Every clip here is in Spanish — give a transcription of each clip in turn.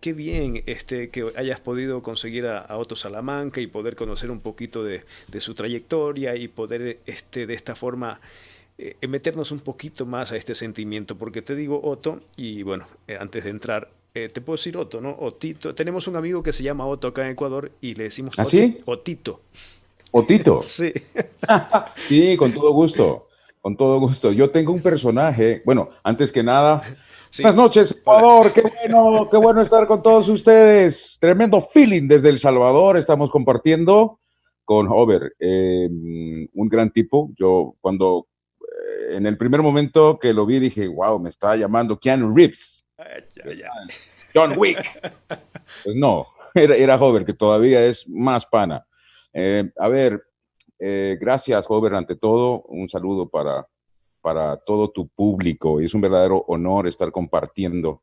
qué bien este, que hayas podido conseguir a, Otto Salamanca y poder conocer un poquito de, su trayectoria y poder este, de esta forma eh, meternos un poquito más a este sentimiento. Porque te digo Otto, y bueno, eh, antes de entrar, eh, te puedo decir Otto, ¿no? Otito. Tenemos un amigo que se llama Otto acá en Ecuador y le decimos ¿Ah, sí? Otito. Otito. sí. sí, con todo gusto. Con todo gusto. Yo tengo un personaje, bueno, antes que nada, Buenas noches, Ecuador. Qué bueno, qué bueno estar con todos ustedes. Tremendo feeling desde El Salvador. Estamos compartiendo con Hover, em, un gran tipo. Yo cuando eh, en el primer momento que lo vi dije, wow, me está llamando Keanu Reeves. John Wick. Pues no, era, era Hover, que todavía es más pana. Eh, a ver, eh, gracias, Hover, ante todo. Un saludo para, para todo tu público. Es un verdadero honor estar compartiendo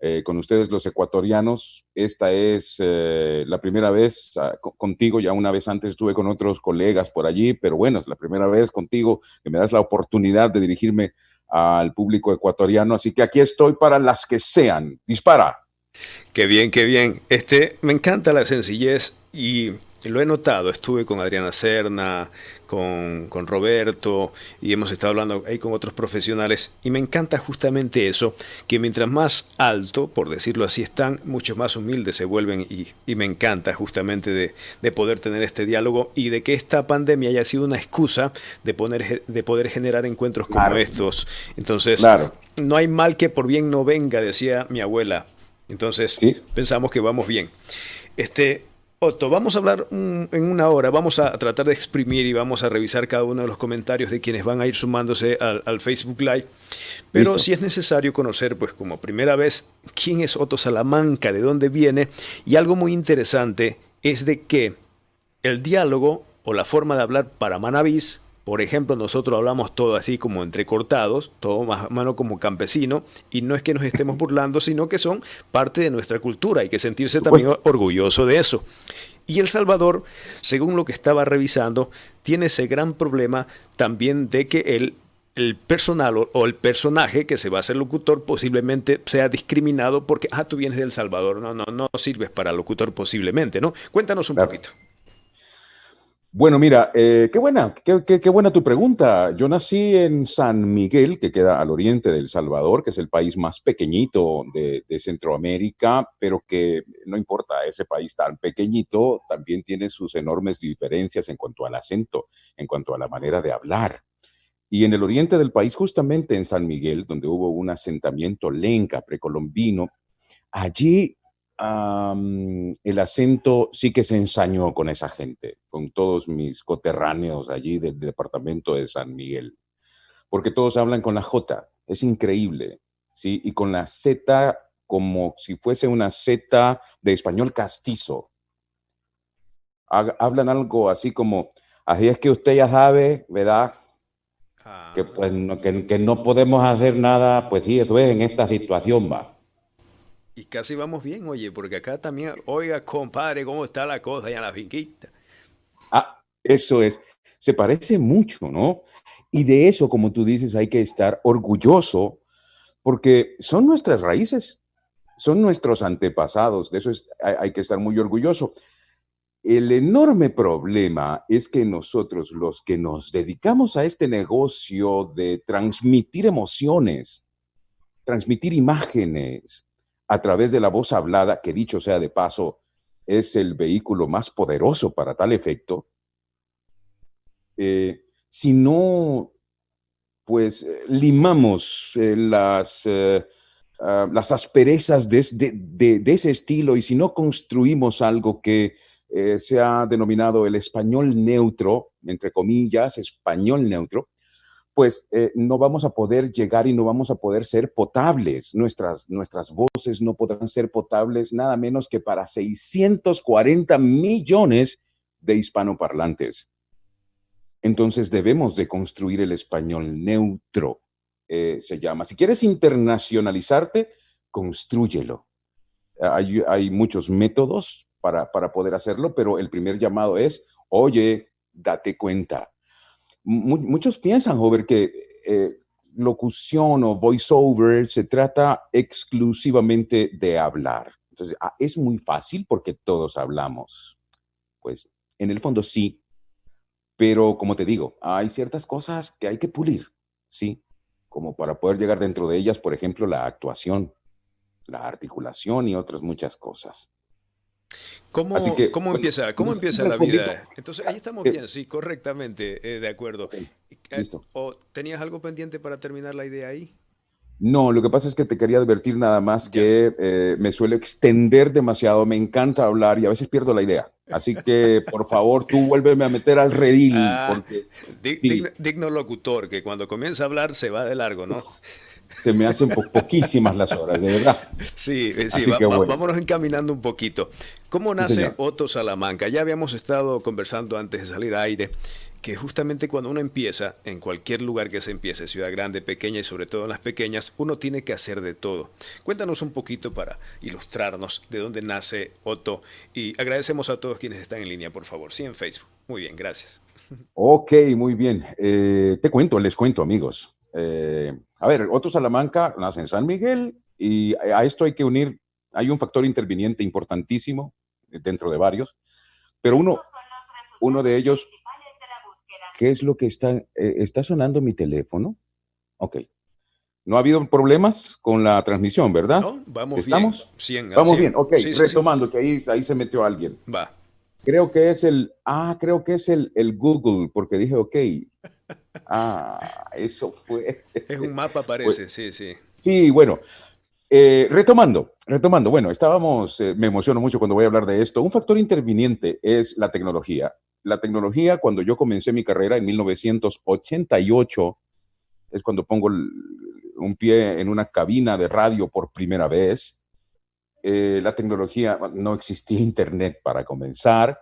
eh, con ustedes los ecuatorianos. Esta es eh, la primera vez ah, contigo, ya una vez antes estuve con otros colegas por allí, pero bueno, es la primera vez contigo que me das la oportunidad de dirigirme al público ecuatoriano, así que aquí estoy para las que sean. Dispara. Qué bien, qué bien. Este, me encanta la sencillez y lo he notado, estuve con Adriana Serna, con, Roberto y hemos estado hablando ahí con otros profesionales y me encanta justamente eso, que mientras más alto, por decirlo así, están, mucho más humildes se vuelven y, me encanta justamente de, poder tener este diálogo y de que esta pandemia haya sido una excusa de, poner, de poder generar encuentros como estos. Entonces, no hay mal que por bien no venga, decía mi abuela. Entonces, pensamos que vamos bien. Este, Otto, vamos a hablar en una hora, vamos a tratar de exprimir y vamos a revisar cada uno de los comentarios de quienes van a ir sumándose al, Facebook Live. Pero si es necesario conocer, pues como primera vez, quién es Otto Salamanca, de dónde viene, y algo muy interesante es de que el diálogo o la forma de hablar para Manavís por ejemplo, nosotros hablamos todo así como entrecortados, todo más mano como campesino, y no es que nos estemos burlando, sino que son parte de nuestra cultura. Hay que sentirse también orgulloso de eso. Y El Salvador, según lo que estaba revisando, tiene ese gran problema también de que el, el personal o, el personaje que se va a ser locutor posiblemente sea discriminado porque, ah, tú vienes del Salvador, no, no, no sirves para locutor posiblemente, ¿no? Cuéntanos un poquito. Bueno, mira, eh, qué buena, qué, buena tu pregunta. Yo nací en San Miguel, que queda al oriente de El Salvador, que es el país más pequeñito de, Centroamérica, pero que no importa, ese país tan pequeñito también tiene sus enormes diferencias en cuanto al acento, en cuanto a la manera de hablar. Y en el oriente del país, justamente en San Miguel, donde hubo un asentamiento lenca precolombino, allí el acento sí que se ensañó con esa gente, con todos mis coterráneos allí del departamento de San Miguel, porque todos hablan con la J, es increíble, ¿sí? Y con la Z como si fuese una Z de español castizo. Hablan algo así como, así es que usted ya sabe, ¿verdad? Que, pues, no, que, no podemos hacer nada, pues sí, eso es en esta situación, va. Y casi vamos bien, oye, porque acá también, oiga, compadre, ¿cómo está la cosa allá en la finquita? Ah, eso es. Se parece mucho, ¿no? Y de eso, como tú dices, hay que estar orgulloso porque son nuestras raíces, son nuestros antepasados, de eso hay, que estar muy orgulloso. El enorme problema es que nosotros, los que nos dedicamos a este negocio de transmitir emociones, transmitir imágenes, a través de la voz hablada, que dicho sea de paso, es el vehículo más poderoso para tal efecto, eh, si no, pues, eh, limamos eh, las, ah, las asperezas de, de, ese estilo y si no construimos algo que se ha denominado el español neutro, entre comillas, español neutro, pues eh, no vamos a poder llegar y no vamos a poder ser potables. Nuestras, nuestras voces no podrán ser potables nada menos que para 640 millones de hispanoparlantes. Entonces debemos de construir el español neutro, eh, se llama. Si quieres internacionalizarte, construyelo. Hay, hay muchos métodos para, para poder hacerlo, pero el primer llamado es, oye, date cuenta muchos piensan, Jover, que eh, locución o voiceover se trata exclusivamente de hablar. Entonces, ah, es muy fácil porque todos hablamos. Pues, en el fondo sí, pero como te digo, hay ciertas cosas que hay que pulir, ¿sí? Como para poder llegar dentro de ellas, por ejemplo, la actuación, la articulación y otras muchas cosas. ¿Cómo, ¿cómo empieza, cómo empieza la vida? Entonces, ahí estamos eh, bien, sí, correctamente, eh, de acuerdo. Eh, listo. ¿O tenías algo pendiente para terminar la idea ahí? No, lo que pasa es que te quería advertir nada más que me suelo extender demasiado, me encanta hablar y a veces pierdo la idea. Así que, por favor, tú vuélveme a meter al redil. Ah, digno, locutor, que cuando comienza a hablar se va de largo, ¿no? Se me hacen poquísimas las horas, de verdad. Sí, eh, sí, vámonos encaminando un poquito. ¿Cómo nace Otto Salamanca? Ya habíamos estado conversando antes de salir a aire que justamente cuando uno empieza, en cualquier lugar que se empiece, ciudad grande, pequeña y sobre todo en las pequeñas, uno tiene que hacer de todo. Cuéntanos un poquito para ilustrarnos de dónde nace Otto y agradecemos a todos quienes están en línea, por favor, sí, en Facebook. Muy bien, gracias. Ok, muy bien. Eh, te cuento, les cuento, amigos. Eh, a ver, Otto Salamanca nace en San Miguel y a esto hay que unir, hay un factor interviniente importantísimo dentro de varios, pero uno, uno de ellos, ¿qué es lo que está, eh, está sonando mi teléfono? Ok. No ha habido problemas con la transmisión, ¿verdad? No, vamos ¿Estamos? bien. vamos bien, ok. Retomando, que ahí, ahí se metió alguien. Va. Creo que es el, ah, creo que es el, el Google, porque dije, ok, Ah, eso fue. Es un mapa, parece, sí, sí. Sí, bueno. Eh, retomando, retomando, bueno, estábamos, eh, me emociono mucho cuando voy a hablar de esto. Un factor interviniente es la tecnología. La tecnología, cuando yo comencé mi carrera en 1988, es cuando pongo un pie en una cabina de radio por primera vez. Eh, la tecnología, no existía internet para comenzar.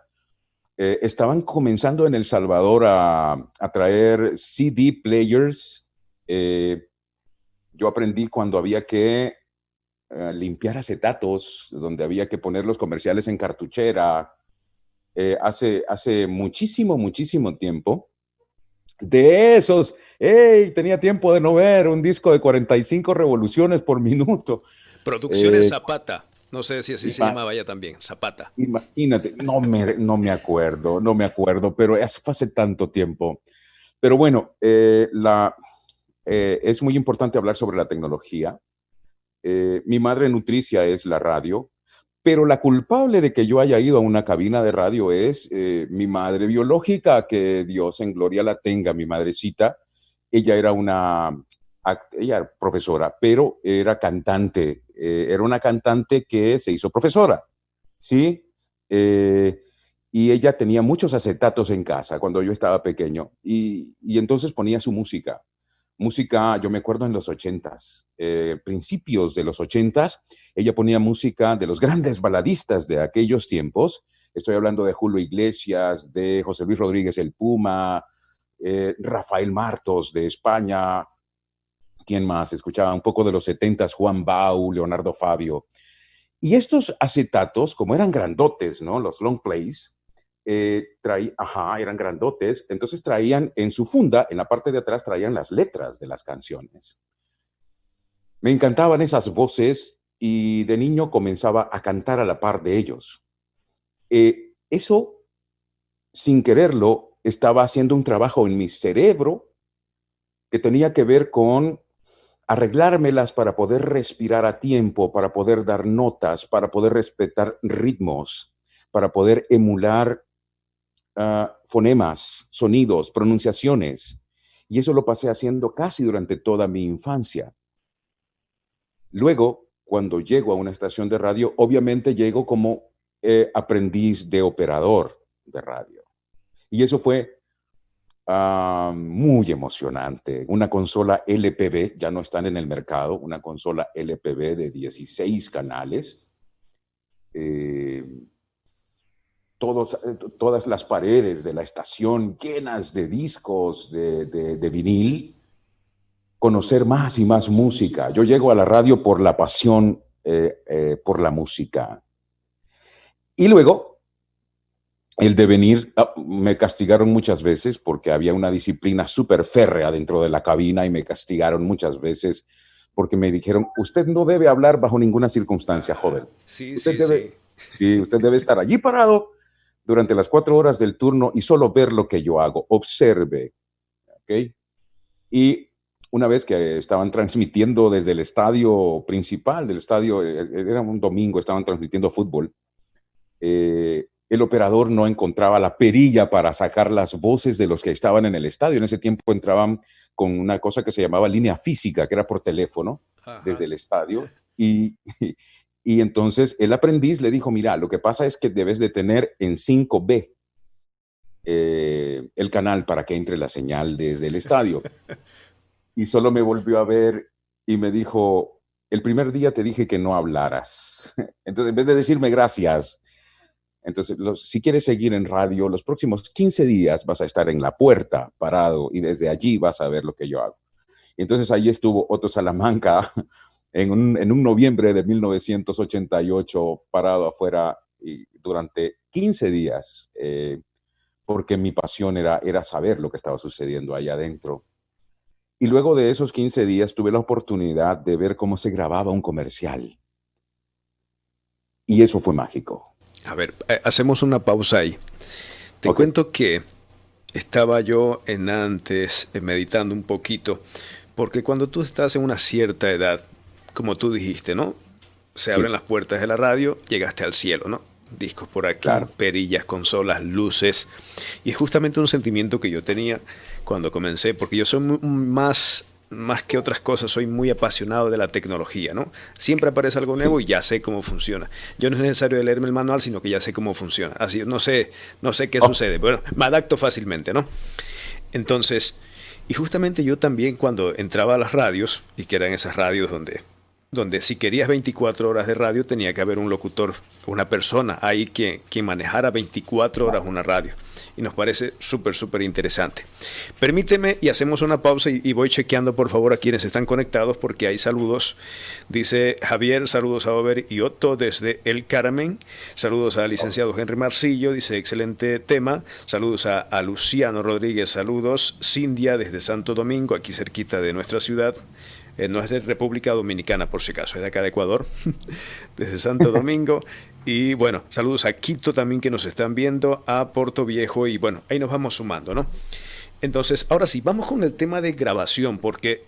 Eh, estaban comenzando en El Salvador a, traer CD players. Eh, yo aprendí cuando había que eh, limpiar acetatos, donde había que poner los comerciales en cartuchera. hace, hace muchísimo, muchísimo tiempo. De esos, hey, tenía tiempo de no ver un disco de 45 revoluciones por minuto. Producciones Zapata. No sé si así se llamaba ya también, Zapata. Imagínate, no me, no me acuerdo, no me acuerdo, pero hace, hace tanto tiempo. Pero bueno, eh, la, eh, es muy importante hablar sobre la tecnología. Eh, mi madre nutricia es la radio, pero la culpable de que yo haya ido a una cabina de radio es mi madre biológica, que Dios en gloria la tenga, mi madrecita. Ella era una ella era profesora, pero era cantante, eh, era una cantante que se hizo profesora, ¿sí? Eh, y ella tenía muchos acetatos en casa cuando yo estaba pequeño y, entonces ponía su música. Música, yo me acuerdo en los ochentas, eh, principios de los ochentas, ella ponía música de los grandes baladistas de aquellos tiempos. Estoy hablando de Julio Iglesias, de José Luis Rodríguez el Puma, Rafael Martos de España, ¿quién más? Escuchaba un poco de los 70 Juan Bau, Leonardo Fabio. Y estos acetatos, como eran grandotes, ¿no? Los long plays, eh, ajá, eran grandotes, entonces traían en su funda, en la parte de atrás, traían las letras de las canciones. Me encantaban esas voces y de niño comenzaba a cantar a la par de ellos. Eh, eso, sin quererlo, estaba haciendo un trabajo en mi cerebro que tenía que ver con arreglármelas para poder respirar a tiempo, para poder dar notas, para poder respetar ritmos, para poder emular ah, fonemas, sonidos, pronunciaciones. Y eso lo pasé haciendo casi durante toda mi infancia. Luego, cuando llego a una estación de radio, obviamente llego como eh, aprendiz de operador de radio. Y eso fue Ah, muy emocionante. Una consola LPB, ya no están en el mercado, una consola LPB de 16 canales. Eh, eh, todas las paredes de la estación llenas de discos de, vinil. Conocer más y más música. Yo llego a la radio por la pasión eh, por la música. Y luego el devenir, ah, me castigaron muchas veces porque había una disciplina súper férrea dentro de la cabina y me castigaron muchas veces porque me dijeron, usted no debe hablar bajo ninguna circunstancia, joven. Sí, usted sí, debe, sí. Sí, usted debe estar allí parado durante las cuatro horas del turno y solo ver lo que yo hago. Observe. ¿Ok? Y una vez que estaban transmitiendo desde el estadio principal del estadio, eh, eh, era un domingo, estaban transmitiendo fútbol, eh, el operador no encontraba la perilla para sacar las voces de los que estaban en el estadio. En ese tiempo entraban con una cosa que se llamaba línea física, que era por teléfono Ajá. desde el estadio. Y, y entonces el aprendiz le dijo, mira, lo que pasa es que debes de tener en 5B eh, el canal para que entre la señal desde el estadio. Y solo me volvió a ver y me dijo, el primer día te dije que no hablaras. Entonces, en vez de decirme gracias, entonces, los- si quieres seguir en radio, los próximos 15 días vas a estar en la puerta parado y desde allí vas a ver lo que yo hago. Y entonces ahí estuvo Otto Salamanca en un, en un noviembre de 1988 parado afuera y durante 15 días, eh, porque mi pasión era, era saber lo que estaba sucediendo allá adentro. Y luego de esos 15 días tuve la oportunidad de ver cómo se grababa un comercial. Y eso fue mágico. A ver, eh, hacemos una pausa ahí. Te cuento que estaba yo en antes eh, meditando un poquito, porque cuando tú estás en una cierta edad, como tú dijiste, ¿no? Se Sí. abren las puertas de la radio, llegaste al cielo, ¿no? Discos por aquí, Claro. perillas, consolas, luces. Y es justamente un sentimiento que yo tenía cuando comencé, porque yo soy más, más que otras cosas, soy muy apasionado de la tecnología, ¿no? Siempre aparece algo nuevo y ya sé cómo funciona. Yo no es necesario leerme el manual, sino que ya sé cómo funciona. Así, no sé, no sé qué Oh. sucede. Bueno, me adapto fácilmente, ¿no? Entonces, y justamente yo también cuando entraba a las radios, y que eran esas radios donde, donde si querías 24 horas de radio tenía que haber un locutor, una persona ahí que, que manejara 24 horas una radio. Y nos parece súper, súper interesante. Permíteme y hacemos una pausa y, voy chequeando por favor a quienes están conectados porque hay saludos. Dice Javier, saludos a Over y Otto desde El Carmen. Saludos al licenciado Henry Marcillo, dice excelente tema. Saludos a, a Luciano Rodríguez, saludos. Cindia desde Santo Domingo, aquí cerquita de nuestra ciudad. Eh, no es de República Dominicana, por si acaso, es de acá de Ecuador, desde Santo Domingo. Y bueno, saludos a Quito también que nos están viendo, a Puerto Viejo y bueno, ahí nos vamos sumando, ¿no? Entonces, ahora sí, vamos con el tema de grabación, porque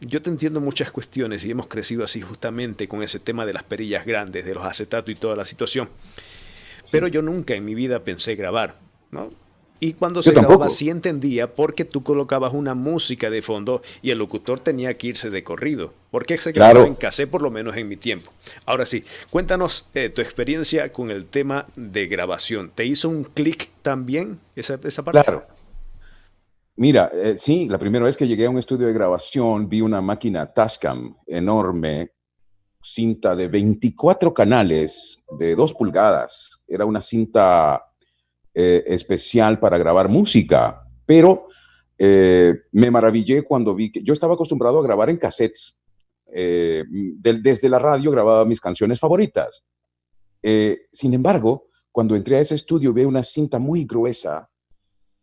yo te entiendo muchas cuestiones y hemos crecido así justamente con ese tema de las perillas grandes, de los acetatos y toda la situación. Pero yo nunca en mi vida pensé grabar, ¿no? Y cuando Yo se grababa sí entendía porque tú colocabas una música de fondo y el locutor tenía que irse de corrido. Porque se grababa Claro. en cassette por lo menos en mi tiempo. Ahora sí, cuéntanos eh, tu experiencia con el tema de grabación. ¿Te hizo un clic también esa, esa parte? Claro. Mira, eh, sí, la primera vez que llegué a un estudio de grabación vi una máquina Tascam enorme, cinta de 24 canales de 2 pulgadas. Era una cinta eh, especial para grabar música, pero eh, me maravillé cuando vi que yo estaba acostumbrado a grabar en cassettes. Eh, desde la radio grababa mis canciones favoritas. Sin embargo, cuando entré a ese estudio vi una cinta muy gruesa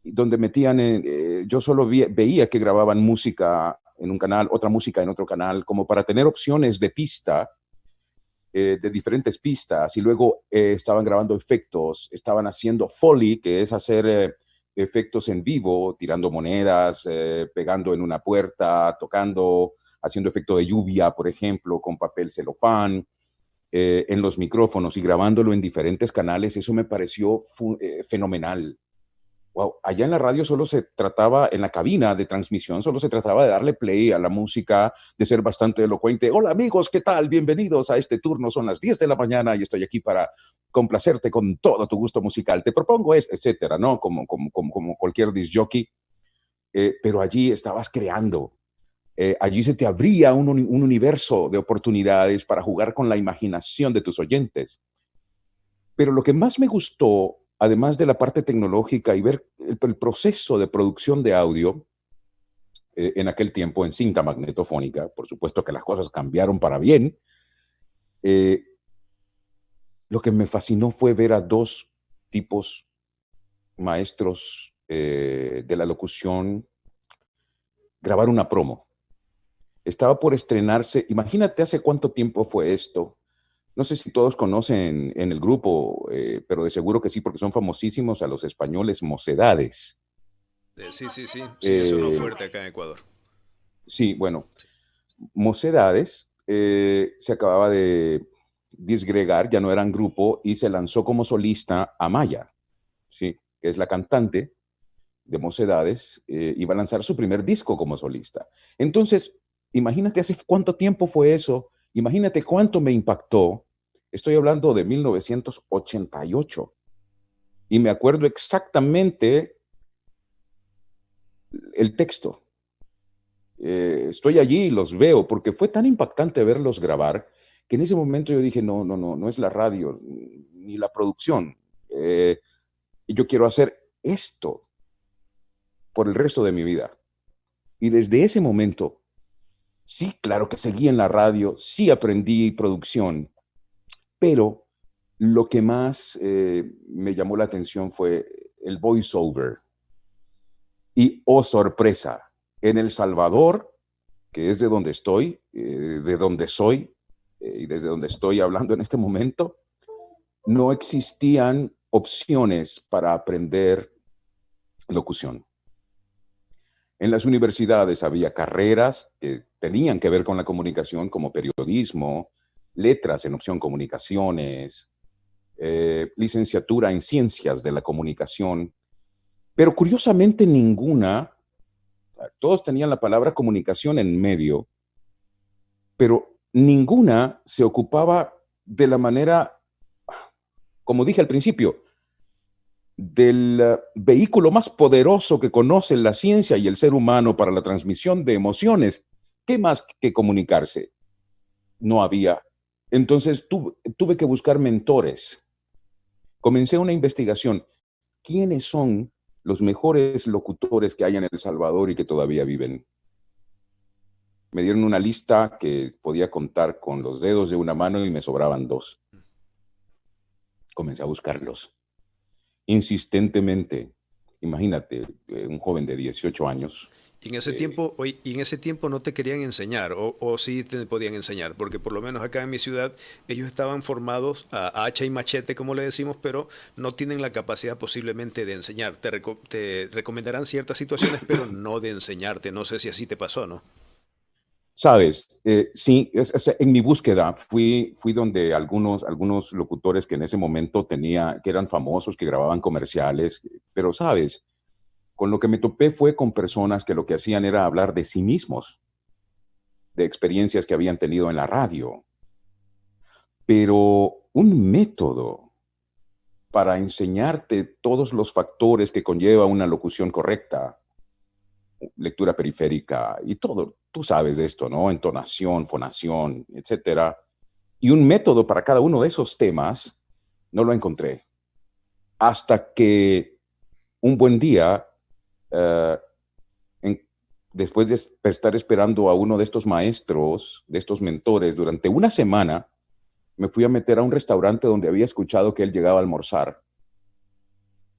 donde metían, en- yo solo veía que grababan música en un canal, otra música en otro canal, como para tener opciones de pista, eh, de diferentes pistas, y luego eh, estaban grabando efectos, estaban haciendo foley, que es hacer eh, efectos en vivo, tirando monedas, pegando en una puerta, tocando, haciendo efecto de lluvia, por ejemplo, con papel celofán. en los micrófonos y grabándolo en diferentes canales, eso me pareció fenomenal. Wow, allá en la radio solo se trataba, en la cabina de transmisión, solo se trataba de darle play a la música, de ser bastante elocuente. Hola amigos, ¿qué tal? Bienvenidos a este turno. Son las 10 de la mañana y estoy aquí para complacerte con todo tu gusto musical. Te propongo es, etcétera, ¿no? Como, como, como, como cualquier disc jockey. Eh, pero allí estabas creando. Eh, allí se te abría un, un universo de oportunidades para jugar con la imaginación de tus oyentes. Pero lo que más me gustó, además de la parte tecnológica y ver el, proceso de producción de audio, eh, en aquel tiempo en cinta magnetofónica, por supuesto que las cosas cambiaron para bien, eh, lo que me fascinó fue ver a dos tipos maestros eh, de la locución grabar una promo. estaba por estrenarse, imagínate hace cuánto tiempo fue esto. No sé si todos conocen en el grupo, eh, pero de seguro que sí, porque son famosísimos a los españoles Mocedades. Eh, sí, sí, sí, sí, eso no fuerte acá en Ecuador. Sí, bueno, Mocedades se acababa de disgregar, ya no eran grupo, y se lanzó como solista a Maya, ¿sí? que es la cantante de Mocedades, eh, iba a lanzar su primer disco como solista. Entonces, imagínate hace cuánto tiempo fue eso, imagínate cuánto me impactó. Estoy hablando de 1988 y me acuerdo exactamente el texto. Eh, estoy allí y los veo porque fue tan impactante verlos grabar que en ese momento yo dije, no, no, no, no es la radio ni la producción. Eh, yo quiero hacer esto por el resto de mi vida. Y desde ese momento, sí, claro que seguí en la radio, sí aprendí producción, pero lo que más eh, me llamó la atención fue el voiceover. Y, oh sorpresa, en El Salvador, que es de donde estoy, eh, de donde soy, eh, y desde donde estoy hablando en este momento, no existían opciones para aprender locución. En las universidades había carreras que tenían que ver con la comunicación, como periodismo, letras en opción comunicaciones, eh, licenciatura en ciencias de la comunicación, pero curiosamente ninguna, todos tenían la palabra comunicación en medio, pero ninguna se ocupaba de la manera, como dije al principio, del eh, vehículo más poderoso que conoce la ciencia y el ser humano para la transmisión de emociones. ¿Qué más que comunicarse? No había. Entonces tuve que buscar mentores. Comencé una investigación. ¿Quiénes son los mejores locutores que hay en El Salvador y que todavía viven? Me dieron una lista que podía contar con los dedos de una mano y me sobraban dos. Comencé a buscarlos insistentemente. Imagínate, eh, un joven de 18 años. Y en ese, eh, tiempo, y en ese tiempo no te querían enseñar, o, o, sí te podían enseñar, porque por lo menos acá en mi ciudad ellos estaban formados a hacha y machete, como le decimos, pero no tienen la capacidad posiblemente de enseñar. Te, te recomendarán ciertas situaciones, pero no de enseñarte. No sé si así te pasó, ¿no? Sabes, eh, sí, en mi búsqueda fui, fui donde algunos, algunos locutores que en ese momento tenía, que eran famosos, que grababan comerciales, pero sabes, con lo que me topé fue con personas que lo que hacían era hablar de sí mismos, de experiencias que habían tenido en la radio. Pero un método para enseñarte todos los factores que conlleva una locución correcta, lectura periférica y todo, tú sabes de esto, ¿no? Entonación, fonación, etcétera. Y un método para cada uno de esos temas no lo encontré. Hasta que un buen día, eh, después de estar esperando a uno de estos maestros, de estos mentores, durante una semana, me fui a meter a un restaurante donde había escuchado que él llegaba a almorzar.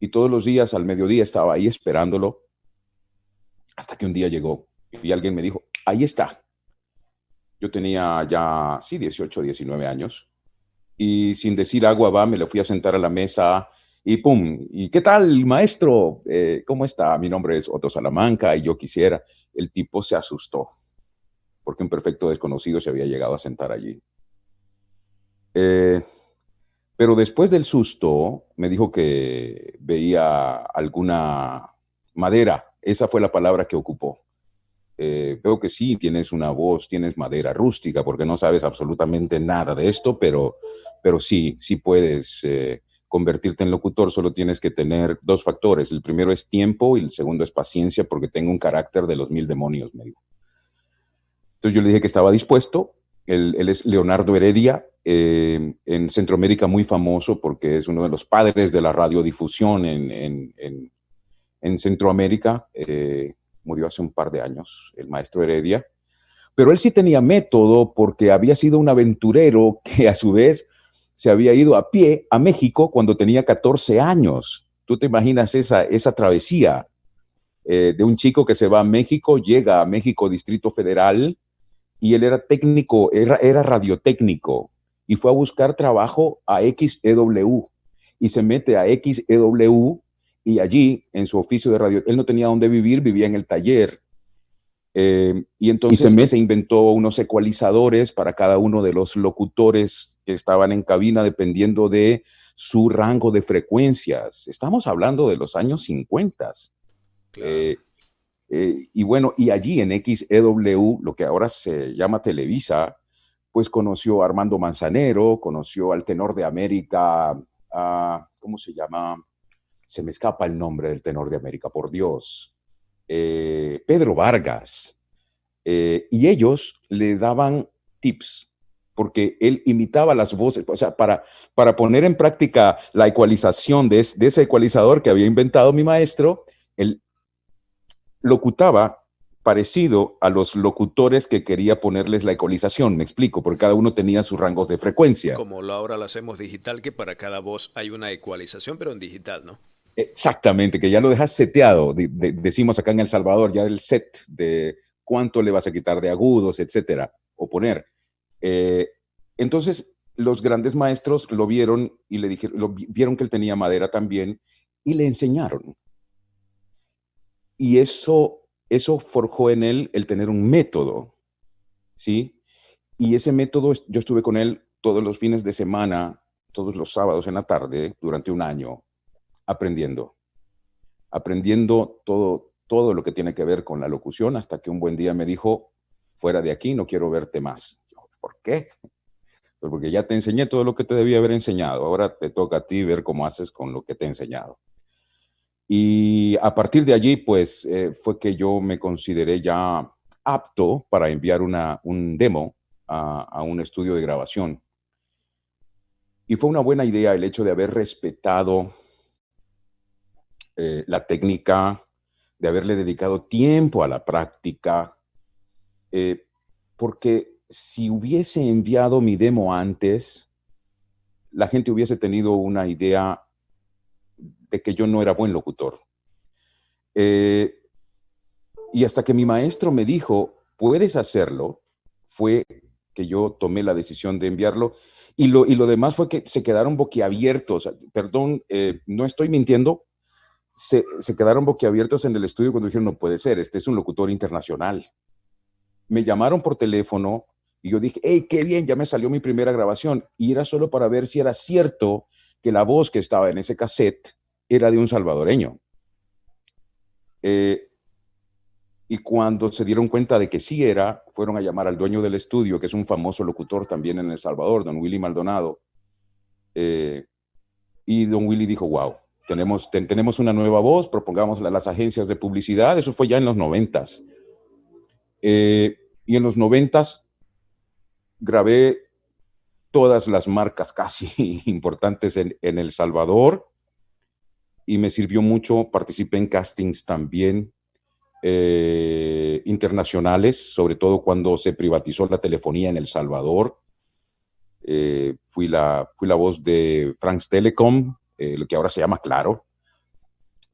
Y todos los días al mediodía estaba ahí esperándolo hasta que un día llegó y alguien me dijo, ahí está. Yo tenía ya, sí, 18, 19 años. Y sin decir agua va, me le fui a sentar a la mesa y pum, ¿y qué tal, maestro? Eh, ¿Cómo está? Mi nombre es Otto Salamanca y yo quisiera. El tipo se asustó porque un perfecto desconocido se había llegado a sentar allí. Eh, pero después del susto, me dijo que veía alguna madera esa fue la palabra que ocupó. Eh, veo que sí, tienes una voz, tienes madera rústica, porque no sabes absolutamente nada de esto, pero, pero sí, sí puedes eh, convertirte en locutor, solo tienes que tener dos factores. El primero es tiempo y el segundo es paciencia, porque tengo un carácter de los mil demonios, me dijo. Entonces yo le dije que estaba dispuesto. Él, es Leonardo Heredia, eh, en Centroamérica muy famoso porque es uno de los padres de la radiodifusión en, en en Centroamérica, eh, murió hace un par de años, el maestro Heredia, pero él sí tenía método porque había sido un aventurero que a su vez se había ido a pie a México cuando tenía 14 años. Tú te imaginas esa, esa travesía eh, de un chico que se va a México, llega a México Distrito Federal, y él era técnico, era, era radiotécnico y fue a buscar trabajo a XEW y se mete a XEW y allí en su oficio de radio, él no tenía dónde vivir, vivía en el taller eh, y entonces se, se inventó unos ecualizadores para cada uno de los locutores que estaban en cabina dependiendo de su rango de frecuencias. Estamos hablando de los años 50. Eh, eh, y bueno, y allí en XEW, lo que ahora se llama Televisa, pues conoció a Armando Manzanero, conoció al tenor de América, ¿cómo se llama? Se me escapa el nombre del tenor de América, por Dios. Eh, Pedro Vargas, eh, y ellos le daban tips, porque él imitaba las voces, o sea, para, para poner en práctica la ecualización de, de ese ecualizador que había inventado mi maestro, él locutaba parecido a los locutores que quería ponerles la ecualización, me explico, porque cada uno tenía sus rangos de frecuencia. Como ahora lo hacemos digital, que para cada voz hay una ecualización, pero en digital, ¿no? Exactamente, que ya lo dejas seteado, decimos acá en El Salvador, ya el set de cuánto le vas a quitar de agudos, etcétera, o poner. Eh, entonces, los grandes maestros lo vieron y le dijeron, lo, vieron que él tenía madera también y le enseñaron. Y eso, eso forjó en él el tener un método, ¿sí? Y ese método, yo estuve con él todos los fines de semana, todos los sábados en la tarde, durante un año, aprendiendo, aprendiendo todo, todo lo que tiene que ver con la locución, hasta que un buen día me dijo, fuera de aquí, no quiero verte más. ¿Por qué? Porque ya te enseñé todo lo que te debía haber enseñado, ahora te toca a ti ver cómo haces con lo que te he enseñado. Y a partir de allí, pues eh, fue que yo me consideré ya apto para enviar una, un demo a, a un estudio de grabación. Y fue una buena idea el hecho de haber respetado eh, la técnica, de haberle dedicado tiempo a la práctica, eh, porque si hubiese enviado mi demo antes, la gente hubiese tenido una idea de que yo no era buen locutor. Eh, y hasta que mi maestro me dijo, puedes hacerlo, fue que yo tomé la decisión de enviarlo. Y lo, y lo demás fue que se quedaron boquiabiertos. Perdón, no estoy mintiendo, se, quedaron boquiabiertos en el estudio cuando dijeron, no puede ser, este es un locutor internacional. Me llamaron por teléfono y yo dije, hey, qué bien, ya me salió mi primera grabación. Y era solo para ver si era cierto que la voz que estaba en ese cassette era de un salvadoreño. Eh, y cuando se dieron cuenta de que sí era, fueron a llamar al dueño del estudio, que es un famoso locutor también en El Salvador, don Willy Maldonado. Eh, y don Willy dijo, wow, tenemos, tenemos una nueva voz, propongamos las agencias de publicidad, eso fue ya en los noventas. Eh, y en los noventas grabé todas las marcas casi importantes en, El Salvador y me sirvió mucho, participé en castings también eh, internacionales, sobre todo cuando se privatizó la telefonía en El Salvador. Eh, fui, la, fui la voz de France Telecom, eh, lo que ahora se llama Claro.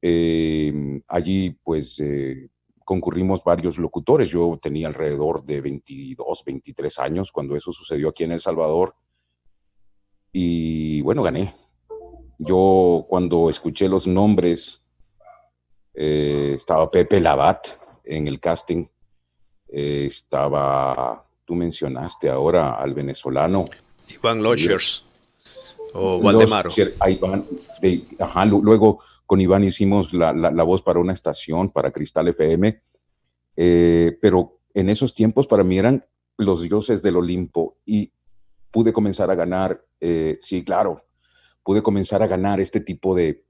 Eh, allí, pues, eh, concurrimos varios locutores. Yo tenía alrededor de 22, 23 años cuando eso sucedió aquí en El Salvador. Y bueno, gané. Yo cuando escuché los nombres, estaba Pepe Labat en el casting, estaba, tú mencionaste ahora al venezolano. Iván Lochers o Waldemaro. luego con Iván hicimos la, voz para una estación, para Cristal FM, eh, pero en esos tiempos para mí eran los dioses del Olimpo y pude comenzar a ganar, eh, sí, claro, pude comenzar a ganar este tipo de,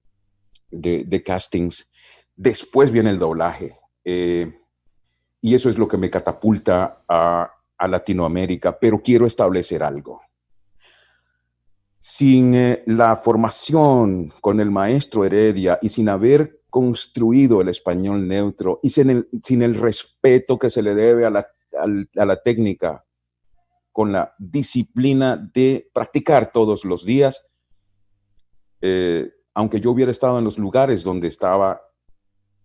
de, castings. Después viene el doblaje. Eh, y eso es lo que me catapulta a, a Latinoamérica, pero quiero establecer algo sin eh, la formación con el maestro Heredia y sin haber construido el español neutro y sin el, sin el respeto que se le debe a la, a la técnica, con la disciplina de practicar todos los días, eh, aunque yo hubiera estado en los lugares donde estaba,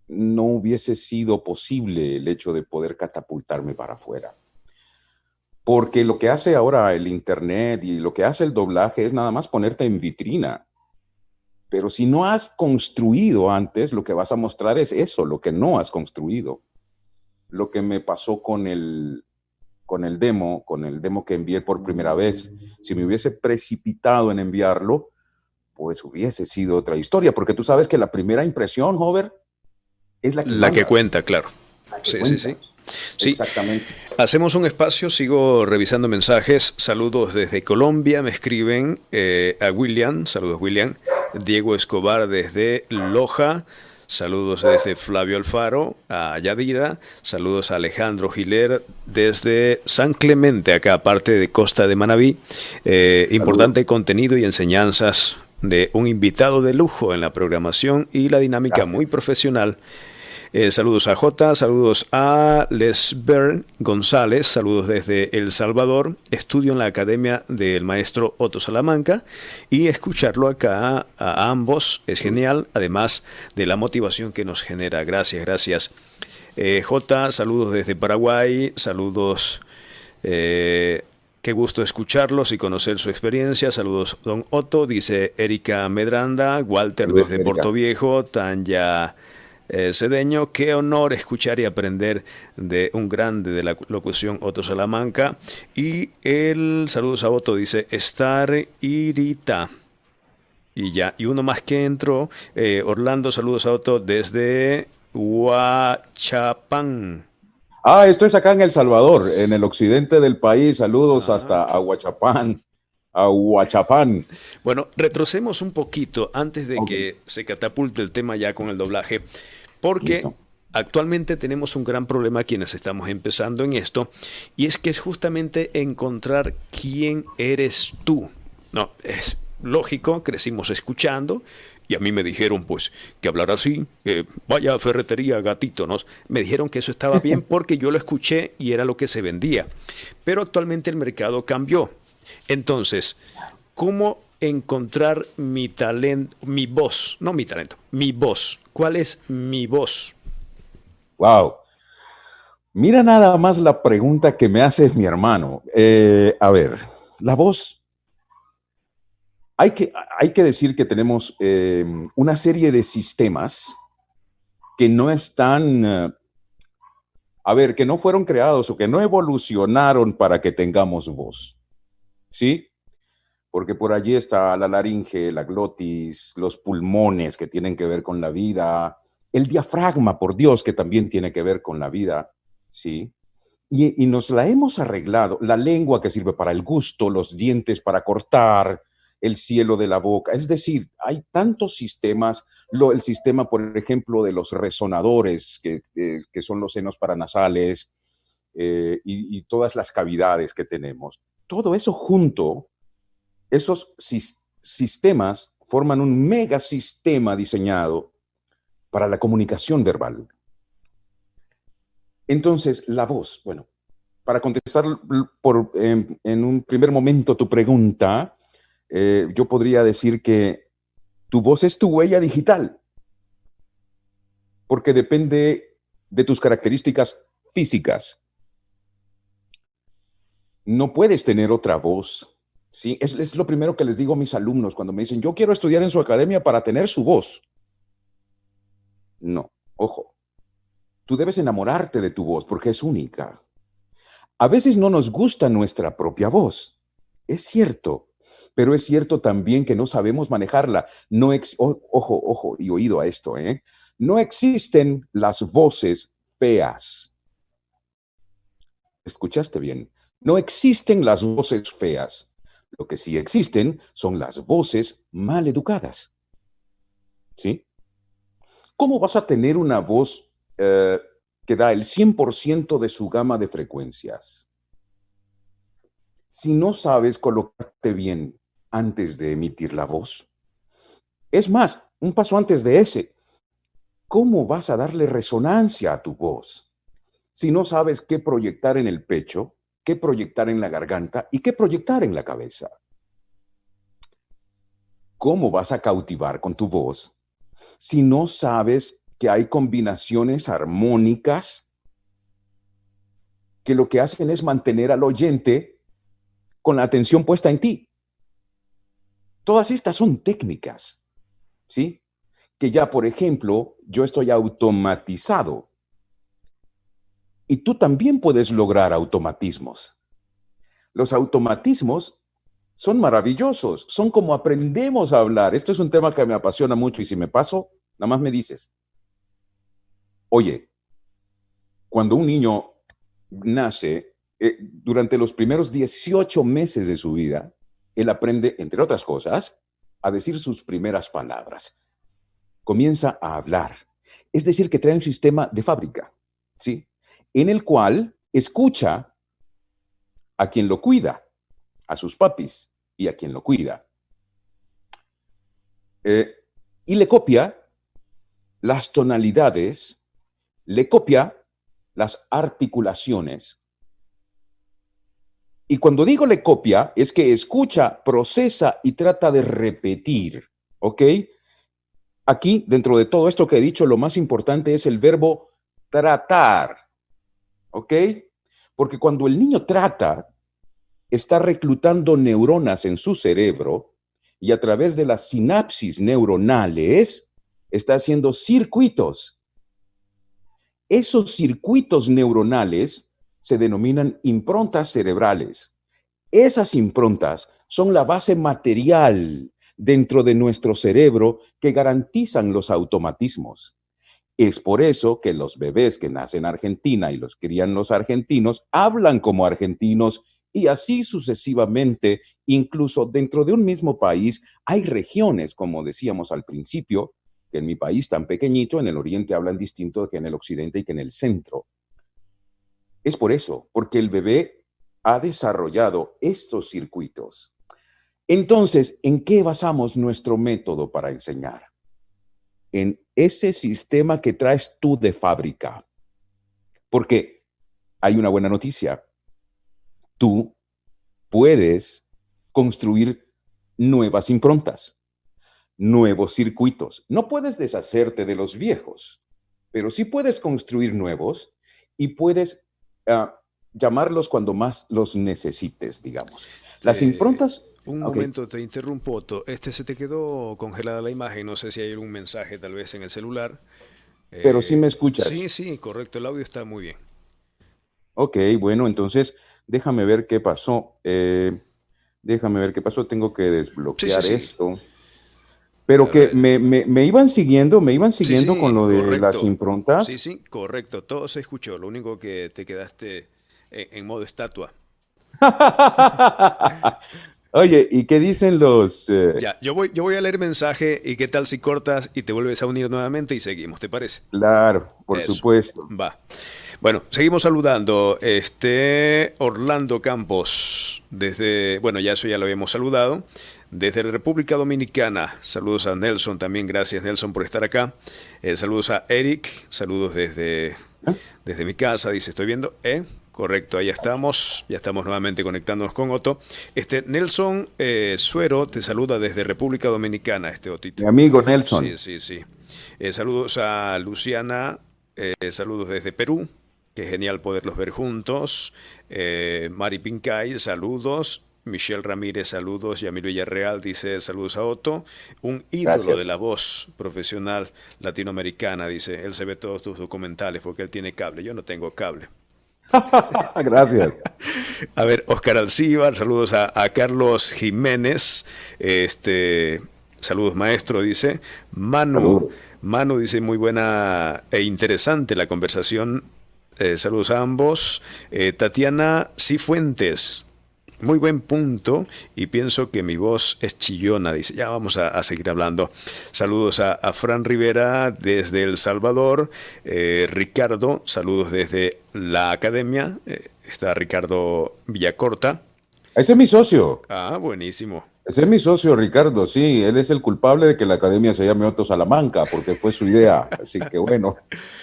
no hubiese sido posible el hecho de poder catapultarme para afuera. Porque lo que hace ahora el Internet y lo que hace el doblaje es nada más ponerte en vitrina. Pero si no has construido antes, lo que vas a mostrar es eso, lo que no has construido. Lo que me pasó con el, con el demo, con el demo que envié por primera vez, si me hubiese precipitado en enviarlo, pues hubiese sido otra historia, porque tú sabes que la primera impresión, Hover, es la que, la que cuenta, claro. sí, sí, sí, sí. Exactamente. Hacemos un espacio, sigo revisando mensajes. Saludos desde Colombia, me escriben eh, a William, saludos William. Diego Escobar desde Loja. Saludos desde Flavio Alfaro a Yadira. Saludos a Alejandro Giler desde San Clemente, acá aparte de Costa de Manabí. Eh, importante contenido y enseñanzas de un invitado de lujo en la programación y la dinámica muy profesional eh, saludos a J, saludos a Lesber González, saludos desde El Salvador. Estudio en la Academia del Maestro Otto Salamanca y escucharlo acá a ambos es genial, además de la motivación que nos genera. Gracias, gracias. Eh, J, saludos desde Paraguay, saludos. Eh, Qué gusto escucharlos y conocer su experiencia. Saludos, don Otto, dice Erika Medranda, Walter desde Puerto Viejo, Tanya eh, Cedeño, qué honor escuchar y aprender de un grande de la locución Otto Salamanca. Y el saludos a Otto dice estar irita. Y ya, y uno más que entró, eh, Orlando, saludos a Otto desde Huachapán. Ah, esto es acá en El Salvador, en el occidente del país. Saludos ah. hasta Aguachapán. Aguachapán. Bueno, retrocemos un poquito antes de que se catapulte el tema ya con el doblaje. Porque actualmente tenemos un gran problema quienes estamos empezando en esto, y es que es justamente encontrar quién eres tú. No, es lógico, crecimos escuchando, y a mí me dijeron, pues, que hablar así, vaya ferretería, gatito, ¿no? Me dijeron que eso estaba bien porque yo lo escuché y era lo que se vendía. Pero actualmente el mercado cambió. Entonces, ¿cómo encontrar mi talento, mi voz, no mi talento, mi voz? ¿Cuál es mi voz? Wow. Mira nada más la pregunta que me hace mi hermano. Eh, a ver, la voz. Hay que, hay que decir que tenemos eh, una serie de sistemas que no están, eh, a ver, que no fueron creados o que no evolucionaron para que tengamos voz. ¿Sí? porque por allí está la laringe, la glotis, los pulmones que tienen que ver con la vida, el diafragma, por Dios, que también tiene que ver con la vida, ¿sí? Y, nos la hemos arreglado, la lengua que sirve para el gusto, los dientes para cortar, el cielo de la boca. Es decir, hay tantos sistemas, el sistema, por ejemplo, de los resonadores, que, que son los senos paranasales, eh, y, y todas las cavidades que tenemos. Todo eso junto esos sistemas forman un mega sistema diseñado para la comunicación verbal. Entonces, la voz, bueno, para contestar por, en un primer momento tu pregunta, eh, yo podría decir que tu voz es tu huella digital, porque depende de tus características físicas. No puedes tener otra voz Sí, es, lo primero que les digo a mis alumnos cuando me dicen, yo quiero estudiar en su academia para tener su voz. No, ojo, tú debes enamorarte de tu voz porque es única. A veces no nos gusta nuestra propia voz, es cierto, pero es cierto también que no sabemos manejarla. No ojo, ojo y oído a esto, ¿eh? No existen las voces feas. ¿Escuchaste bien? No existen las voces feas. Lo que sí existen son las voces mal educadas. ¿Sí? ¿Cómo vas a tener una voz eh, que da el 100% de su gama de frecuencias? Si no sabes colocarte bien antes de emitir la voz. Es más, un paso antes de ese, ¿cómo vas a darle resonancia a tu voz? Si no sabes qué proyectar en el pecho, qué proyectar en la garganta y qué proyectar en la cabeza. ¿Cómo vas a cautivar con tu voz si no sabes que hay combinaciones armónicas que lo que hacen es mantener al oyente con la atención puesta en ti. Todas estas son técnicas, ¿sí? Que ya, por ejemplo, yo estoy automatizado. Y tú también puedes lograr automatismos. Los automatismos son maravillosos, son como aprendemos a hablar. Esto es un tema que me apasiona mucho y si me paso, nada más me dices, oye, cuando un niño nace, eh, durante los primeros 18 meses de su vida, él aprende, entre otras cosas, a decir sus primeras palabras. Comienza a hablar. Es decir, que trae un sistema de fábrica, ¿sí? En el cual escucha a quien lo cuida, a sus papis y a quien lo cuida. Eh, y le copia las tonalidades, le copia las articulaciones. Y cuando digo le copia, es que escucha, procesa y trata de repetir, ¿ok? Aquí, dentro de todo esto que he dicho, lo más importante es el verbo tratar, ¿ok? Porque cuando el niño trata, está reclutando neuronas en su cerebro y a través de las sinapsis neuronales está haciendo circuitos esos circuitos neuronales se denominan improntas cerebrales. Esas improntas son la base material dentro de nuestro cerebro que garantizan los automatismos. Es por eso que los bebés que nacen en Argentina y los crían los argentinos hablan como argentinos y así sucesivamente, incluso dentro de un mismo país, hay regiones, como decíamos al principio, que en mi país tan pequeñito, en el oriente hablan distinto que en el occidente y que en el centro. Es por eso, porque el bebé ha desarrollado estos circuitos. Entonces, ¿en qué basamos nuestro método para enseñar? En ese sistema que traes tú de fábrica. Porque hay una buena noticia. Tú puedes construir nuevas improntas nuevos circuitos. No puedes deshacerte de los viejos, pero sí puedes construir nuevos y puedes ah, llamarlos cuando más los necesites, digamos. Las improntas... Un momento, te interrumpo, Otto. Este se te quedó congelada la imagen. No sé si hay algún mensaje tal vez en el celular. Pero sí me eh, escuchas. Sí, sí, correcto. El audio está muy bien. Ok, bueno, entonces déjame ver qué pasó. Eh, déjame ver qué pasó. Tengo que desbloquear esto. Pero que me, me, iban siguiendo, me iban siguiendo con lo de las improntas. Sí, sí, correcto. Todo se escuchó. Lo único que te quedaste en, modo estatua. Oye, ¿y qué dicen los...? Eh? Ya, yo voy, yo voy a leer mensaje y qué tal si cortas y te vuelves a unir nuevamente y seguimos, ¿te parece? Claro, por supuesto. Va. Bueno, seguimos saludando. Este Orlando Campos, desde, bueno, ya eso ya lo habíamos saludado. Desde la República Dominicana, saludos a Nelson también, gracias Nelson por estar acá. Eh, saludos a Eric, saludos desde, desde mi casa, dice, estoy viendo, ¿eh? Correcto, ahí estamos, ya estamos nuevamente conectándonos con Otto. Este, Nelson eh, Suero te saluda desde República Dominicana, este Otito. Mi amigo Nelson. Sí, sí, sí. Eh, saludos a Luciana, saludos desde Perú, qué genial poderlos ver juntos. Mari Pincay, saludos. Michelle Ramírez, saludos. Yamil Villarreal dice saludos a Otto. Un ídolo de la voz profesional latinoamericana, dice. Él se ve todos tus documentales porque él tiene cable. Yo no tengo cable. Gracias. A ver, Oscar Alcíbar, saludos a, Carlos Jiménez. Este, saludos maestro, dice. Manu, Manu dice muy buena e interesante la conversación. Eh, saludos a ambos. Eh, Tatiana Cifuentes, muy buen punto y pienso que mi voz es chillona, dice, ya vamos a, seguir hablando. Saludos a, Fran Rivera desde El Salvador, eh, Ricardo, saludos desde la academia, eh, está Ricardo Villacorta. Ese es mi socio. Ah, buenísimo. Ese es mi socio, Ricardo, sí, él es el culpable de que la academia se llame Otto Salamanca, porque fue su idea, así que bueno.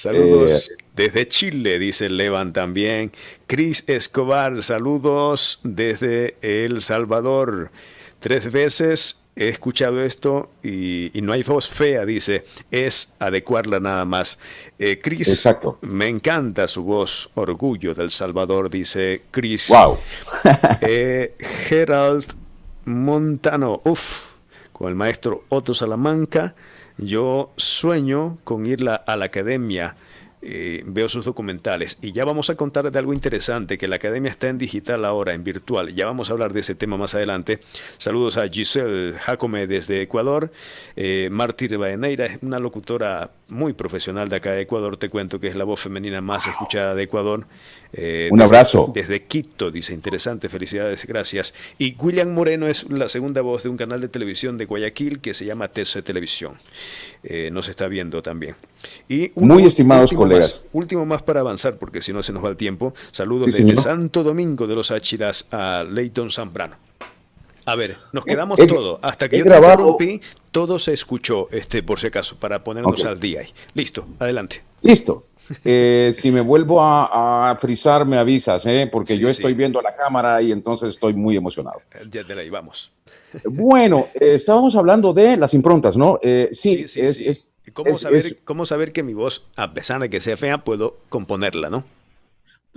Saludos eh, desde Chile, dice Levan también. Cris Escobar, saludos desde El Salvador. Tres veces he escuchado esto y, no hay voz fea, dice, es adecuarla nada más. Eh, Chris, Exacto. me encanta su voz, orgullo del Salvador, dice Chris. Wow. eh, Gerald Montano, uff, con el maestro Otto Salamanca, yo sueño con ir a la academia eh, veo sus documentales y ya vamos a contar de algo interesante, que la academia está en digital ahora, en virtual. Ya vamos a hablar de ese tema más adelante. Saludos a Giselle Jacome desde Ecuador. Eh, Martí Rivadeneira es una locutora muy profesional de acá de Ecuador. Te cuento que es la voz femenina más escuchada de Ecuador. Eh, Un abrazo. Desde Quito, dice, interesante, felicidades, gracias. Y William Moreno es la segunda voz de un canal de televisión de Guayaquil que se llama TC Televisión. Eh, nos está viendo también. Y Muy estimados colegas. último más para avanzar, porque si no se nos va el tiempo. Saludos desde Santo Domingo de los Áchiras a Leighton Zambrano. A ver, nos quedamos todo. Hasta que yo grabado... te todo se escuchó, este, por si acaso, para ponernos al día. Listo, adelante. Listo. Eh, si me vuelvo a, frizar, me avisas, ¿eh? porque yo estoy viendo la cámara y entonces estoy muy emocionado. Ya de ahí, vamos. Bueno, eh, estábamos hablando de las improntas, ¿no? sí, es, ¿Cómo, saber, ¿Cómo saber que mi voz, a pesar de que sea fea, puedo componerla, no?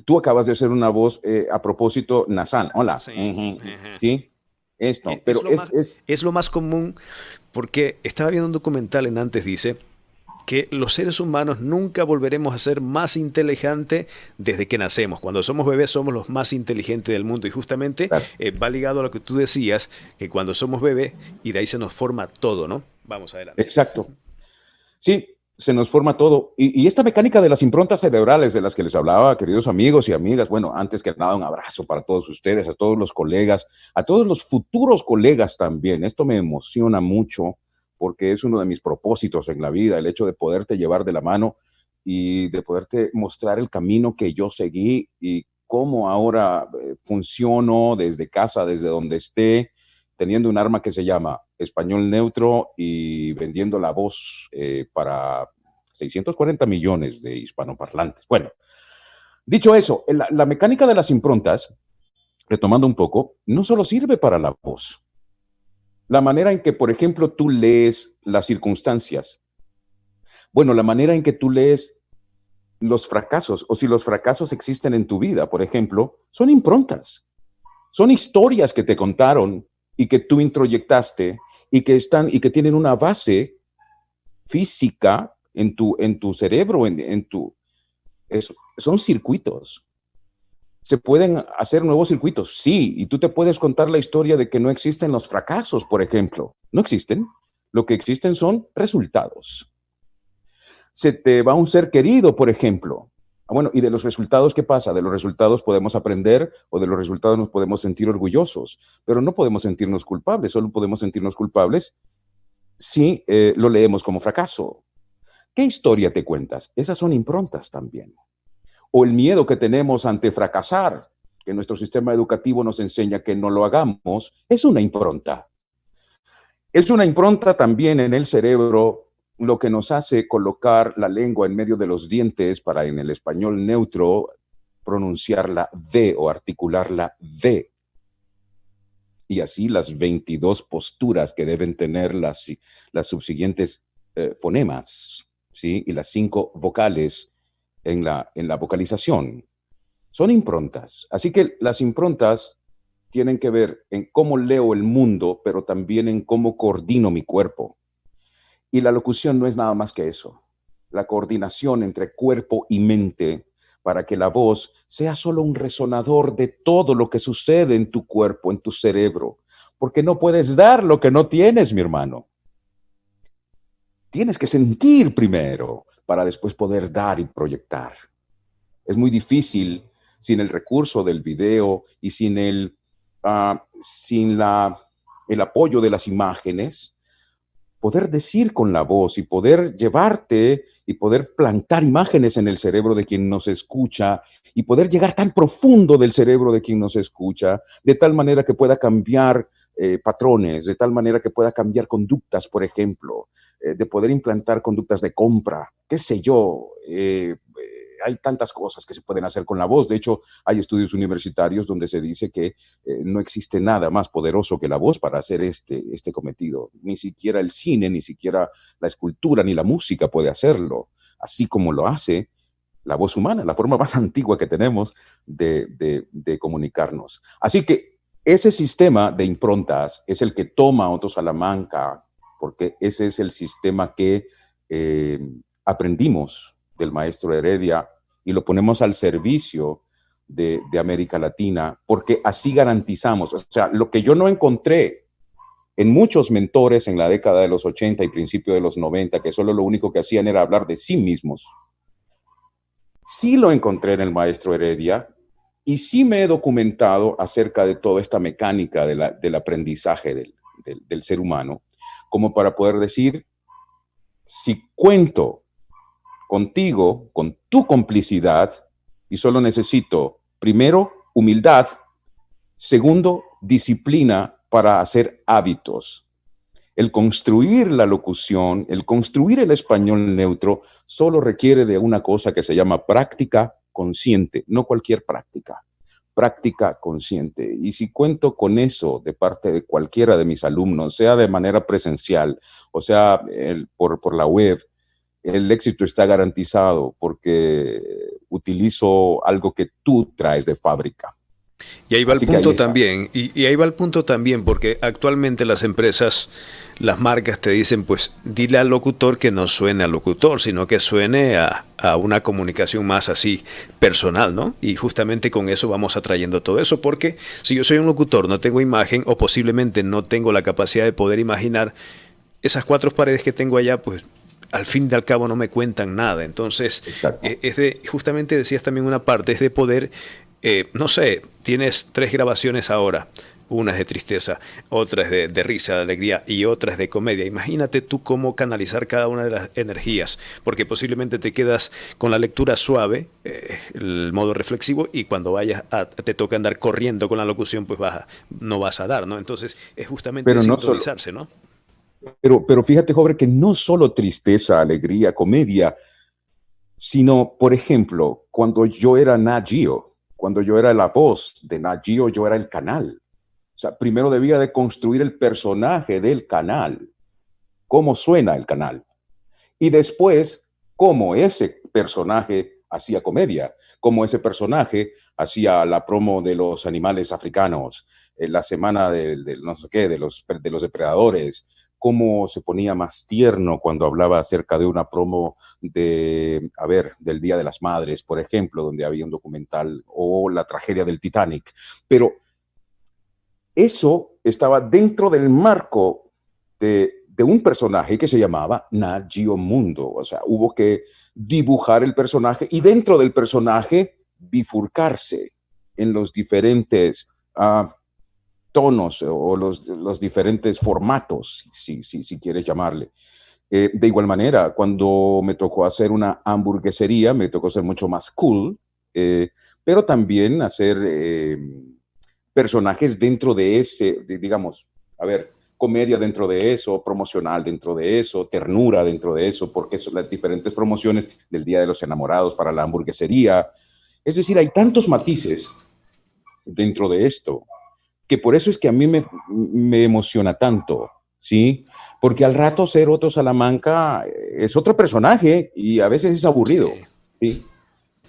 Tú acabas de hacer una voz a propósito nasal. Hola. Sí. Esto, pero es, es, es, lo más común porque estaba viendo un documental en antes, dice, que los seres humanos nunca volveremos a ser más inteligentes desde que nacemos. Cuando somos bebés somos los más inteligentes del mundo y justamente eh, va ligado a lo que tú decías, que cuando somos bebés y de ahí se nos forma todo, ¿no? Vamos adelante. Exacto. Sí, se nos forma todo. Y, y, esta mecánica de las improntas cerebrales de las que les hablaba, queridos amigos y amigas, bueno, antes que nada, un abrazo para todos ustedes, a todos los colegas, a todos los futuros colegas también. Esto me emociona mucho porque es uno de mis propósitos en la vida, el hecho de poderte llevar de la mano y de poderte mostrar el camino que yo seguí y cómo ahora eh, funciono desde casa, desde donde esté, teniendo un arma que se llama español neutro y vendiendo la voz eh, para 640 millones de hispanoparlantes. Bueno, dicho eso, la, la mecánica de las improntas, retomando un poco, no solo sirve para la voz, la manera en que, por ejemplo, tú lees las circunstancias. Bueno, la manera en que tú lees los fracasos, o si los fracasos existen en tu vida, por ejemplo, son improntas. Son historias que te contaron y que tú introyectaste y que están y que tienen una base física en tu, en tu cerebro, en, tu... son circuitos. ¿Se pueden hacer nuevos circuitos? Sí, y tú te puedes contar la historia de que no existen los fracasos, por ejemplo. No existen. Lo que existen son resultados. Se te va un ser querido, por ejemplo. Ah, bueno, y de los resultados, ¿qué pasa? De los resultados podemos aprender o de los resultados nos podemos sentir orgullosos, pero no podemos sentirnos culpables, solo podemos sentirnos culpables si eh, lo leemos como fracaso. ¿Qué historia te cuentas? Esas son improntas también o el miedo que tenemos ante fracasar, que nuestro sistema educativo nos enseña que no lo hagamos, es una impronta. Es una impronta también en el cerebro lo que nos hace colocar la lengua en medio de los dientes para en el español neutro pronunciar la D o articular la D. Y así las 22 posturas que deben tener las, las subsiguientes eh, fonemas, ¿sí? Y las cinco vocales en la, en la vocalización. Son improntas. Así que las improntas tienen que ver en cómo leo el mundo, pero también en cómo coordino mi cuerpo. Y la locución no es nada más que eso. La coordinación entre cuerpo y mente para que la voz sea solo un resonador de todo lo que sucede en tu cuerpo, en tu cerebro. Porque no puedes dar lo que no tienes, mi hermano. Tienes que sentir primero para después poder dar y proyectar. Es muy difícil sin el recurso del video y sin el, ah, sin la, el apoyo de las imágenes, poder decir con la voz y poder llevarte y poder plantar imágenes en el cerebro de quien nos escucha y poder llegar tan profundo del cerebro de quien nos escucha, de tal manera que pueda cambiar eh, patrones, de tal manera que pueda cambiar conductas, por ejemplo, eh, de poder implantar conductas de compra, qué sé yo, eh, hay tantas cosas que se pueden hacer con la voz. De hecho, hay estudios universitarios donde se dice que eh, no existe nada más poderoso que la voz para hacer este, este cometido. Ni siquiera el cine, ni siquiera la escultura, ni la música puede hacerlo, así como lo hace la voz humana, la forma más antigua que tenemos de, comunicarnos. Así que ese sistema de improntas es el que toma Otto Salamanca, porque ese es el sistema que eh, aprendimos del maestro Heredia y lo ponemos al servicio de, América Latina, porque así garantizamos, o sea, lo que yo no encontré en muchos mentores en la década de los 80 y principio de los 90, que solo lo único que hacían era hablar de sí mismos, sí lo encontré en el maestro Heredia y sí me he documentado acerca de toda esta mecánica del aprendizaje del ser humano, como para poder decir, si cuento contigo, con tu complicidad, y solo necesito, primero, humildad, segundo, disciplina para hacer hábitos. El construir la locución, el construir el español neutro, solo requiere de una cosa que se llama práctica consciente, no cualquier práctica, práctica consciente. Y si cuento con eso de parte de cualquiera de mis alumnos, sea de manera presencial o sea por, por la web, el éxito está garantizado porque utilizo algo que tú traes de fábrica. Y ahí va el punto también, y, ahí va el punto también, porque actualmente las empresas, las marcas te dicen, pues dile al locutor que no suene al locutor, sino que suene a, a, una comunicación más así personal, ¿no? Y justamente con eso vamos atrayendo todo eso, porque si yo soy un locutor, no tengo imagen o posiblemente no tengo la capacidad de poder imaginar esas cuatro paredes que tengo allá, pues al fin y al cabo no me cuentan nada. Entonces, eh, es de, justamente decías también una parte, es de poder, eh, no sé, tienes tres grabaciones ahora. Una es de tristeza, otra es de, risa, de alegría y otra es de comedia. Imagínate tú cómo canalizar cada una de las energías, porque posiblemente te quedas con la lectura suave, eh, el modo reflexivo, y cuando vayas a, te toca andar corriendo con la locución, pues vas no vas a dar, ¿no? Entonces es justamente Pero no ¿no? Pero, pero fíjate, joven, que no solo tristeza, alegría, comedia, sino, por ejemplo, cuando yo era Nagio, cuando yo era la voz de Nagio, yo era el canal. O sea, primero debía de construir el personaje del canal, cómo suena el canal. Y después, cómo ese personaje hacía comedia, cómo ese personaje hacía la promo de los animales africanos, en la semana del, no sé qué, de los, de los depredadores, cómo se ponía más tierno cuando hablaba acerca de una promo de, a ver, del Día de las Madres, por ejemplo, donde había un documental, o la tragedia del Titanic. Pero eso estaba dentro del marco de, un personaje que se llamaba Nagio Mundo. O sea, hubo que dibujar el personaje y dentro del personaje bifurcarse en los diferentes ah, tonos o los, los diferentes formatos, si, si, si quieres llamarle. Eh, de igual manera, cuando me tocó hacer una hamburguesería, me tocó ser mucho más cool, eh, pero también hacer eh, personajes dentro de ese, digamos, a ver, comedia dentro de eso, promocional dentro de eso, ternura dentro de eso, porque son las diferentes promociones del Día de los Enamorados para la hamburguesería. Es decir, hay tantos matices dentro de esto que por eso es que a mí me, emociona tanto, ¿sí? Porque al rato ser otro Salamanca es otro personaje y a veces es aburrido, ¿sí?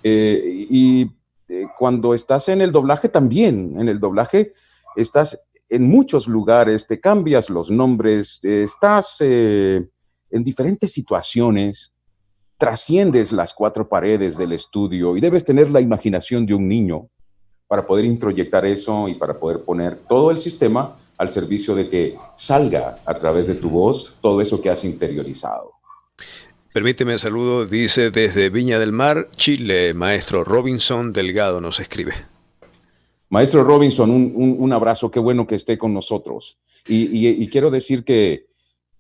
Eh, y eh, cuando estás en el doblaje también, en el doblaje estás en muchos lugares, te cambias los nombres, estás eh, en diferentes situaciones, trasciendes las cuatro paredes del estudio y debes tener la imaginación de un niño para poder introyectar eso y para poder poner todo el sistema al servicio de que salga a través de tu voz todo eso que has interiorizado. Permíteme saludo, dice desde Viña del Mar, Chile, maestro Robinson Delgado nos escribe. Maestro Robinson, un, abrazo, qué bueno que esté con nosotros. Y, quiero decir que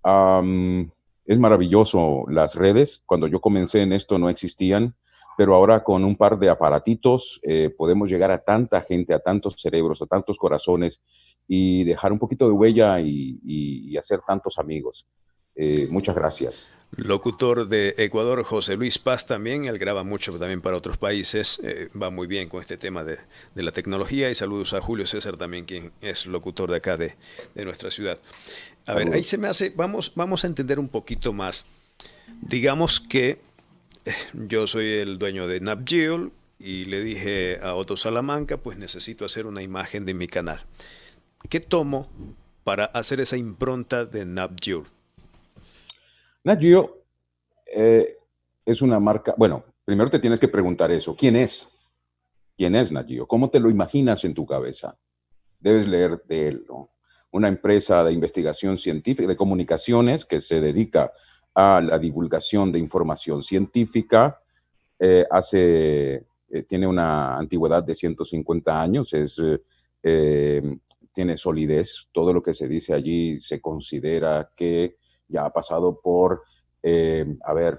es maravilloso las redes. Cuando yo comencé en esto no existían pero ahora con un par de aparatitos eh, podemos llegar a tanta gente, a tantos cerebros, a tantos corazones y dejar un poquito de huella y, hacer tantos amigos. Eh, muchas gracias. Locutor de Ecuador, José Luis Paz también, él graba mucho también para otros países, eh, va muy bien con este tema de, la tecnología y saludos a Julio César también, quien es locutor de acá de, nuestra ciudad. A ver, ahí se me hace, vamos, vamos a entender un poquito más. Digamos que yo soy el dueño de NapGeo y le dije a Otto Salamanca, pues necesito hacer una imagen de mi canal. ¿Qué tomo para hacer esa impronta de NapGeo? NapGeo eh, es una marca, bueno, primero te tienes que preguntar eso, ¿quién es? ¿Quién es Nagio? ¿Cómo te lo imaginas en tu cabeza? Debes leer de él. Una empresa de investigación científica, de comunicaciones que se dedica a la divulgación de información científica, eh, hace, eh, tiene una antigüedad de 150 años, es, tiene solidez, todo lo que se dice allí se considera que ya ha pasado por, eh, a ver,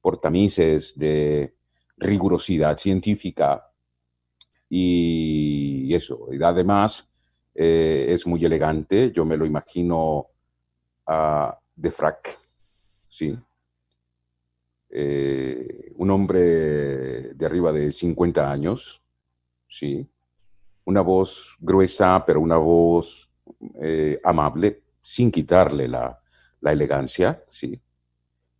por tamices de rigurosidad científica. Y eso. Y además eh, es muy elegante, yo me lo imagino uh, de frac, ¿sí? Eh, un hombre de arriba de 50 años, ¿sí? Una voz gruesa, pero una voz amable, sin quitarle la, la elegancia, sí,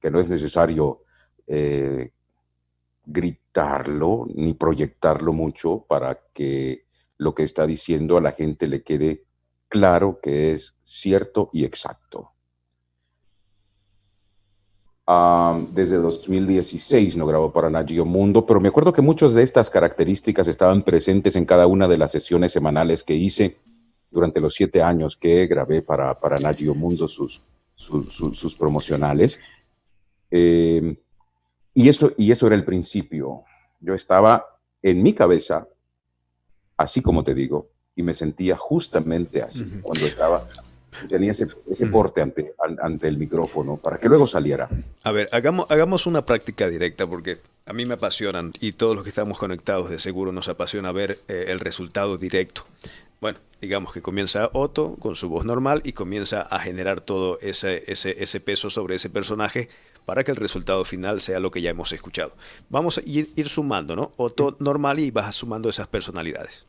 que no es necesario eh, gritarlo ni proyectarlo mucho para que lo que está diciendo a la gente le quede claro que es cierto y exacto. Desde 2016 no grabo para Nagio Mundo, pero me acuerdo que muchas de estas características estaban presentes en cada una de las sesiones semanales que hice durante los siete años que grabé para, para Nagio Mundo sus, sus promocionales. Eh, y, eso, y eso era el principio. Yo estaba en mi cabeza, así como te digo, y me sentía justamente así cuando estaba tenía ese, ese porte ante, ante el micrófono para que luego saliera. A ver, hagamos, hagamos una práctica directa porque a mí me apasionan y todos los que estamos conectados de seguro nos apasiona ver eh, el resultado directo. Bueno, digamos que comienza Otto con su voz normal y comienza a generar todo ese, ese, peso sobre ese personaje para que el resultado final sea lo que ya hemos escuchado. Vamos a ir, ir sumando, ¿no? Otto normal y vas sumando esas personalidades.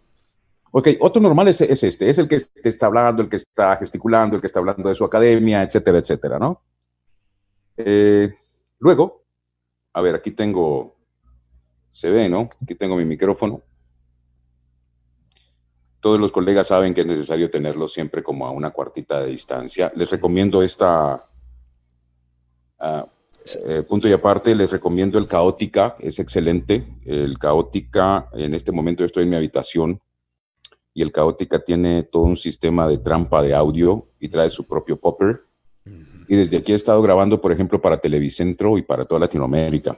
Ok, Otto normal es, este, es el que te está hablando, el que está gesticulando, el que está hablando de su academia, etcétera, etcétera, ¿no? Eh, luego, a ver, aquí tengo, se ve, ¿no? Aquí tengo mi micrófono todos los colegas saben que es necesario tenerlo siempre como a una cuartita de distancia. Les recomiendo esta, ah, eh, punto y aparte, les recomiendo el Caótica, es excelente. El Caótica, en este momento estoy en mi habitación y el Caótica tiene todo un sistema de trampa de audio y trae su propio popper. Y desde aquí he estado grabando, por ejemplo, para Televicentro y para toda Latinoamérica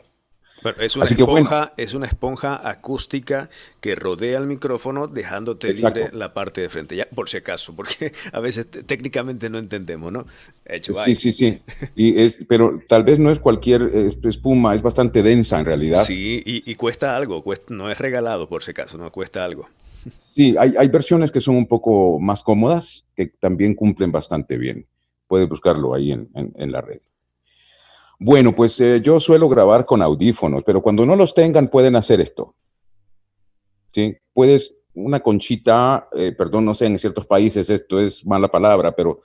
es, una esponja, es una esponja acústica que rodea el micrófono dejándote libre la parte de frente, ya por si acaso, porque a veces técnicamente no entendemos, ¿no? sí, sí, sí. Y es, pero tal vez no es cualquier espuma, es bastante densa en realidad. Sí, y, cuesta algo, no es regalado por si acaso, no cuesta algo. Sí, hay, hay versiones que son un poco más cómodas, que también cumplen bastante bien. Puedes buscarlo ahí en, en la red. Bueno, pues eh, yo suelo grabar con audífonos, pero cuando no los tengan pueden hacer esto. ¿Sí? Puedes, una conchita, eh, perdón, no sé, en ciertos países esto es mala palabra, pero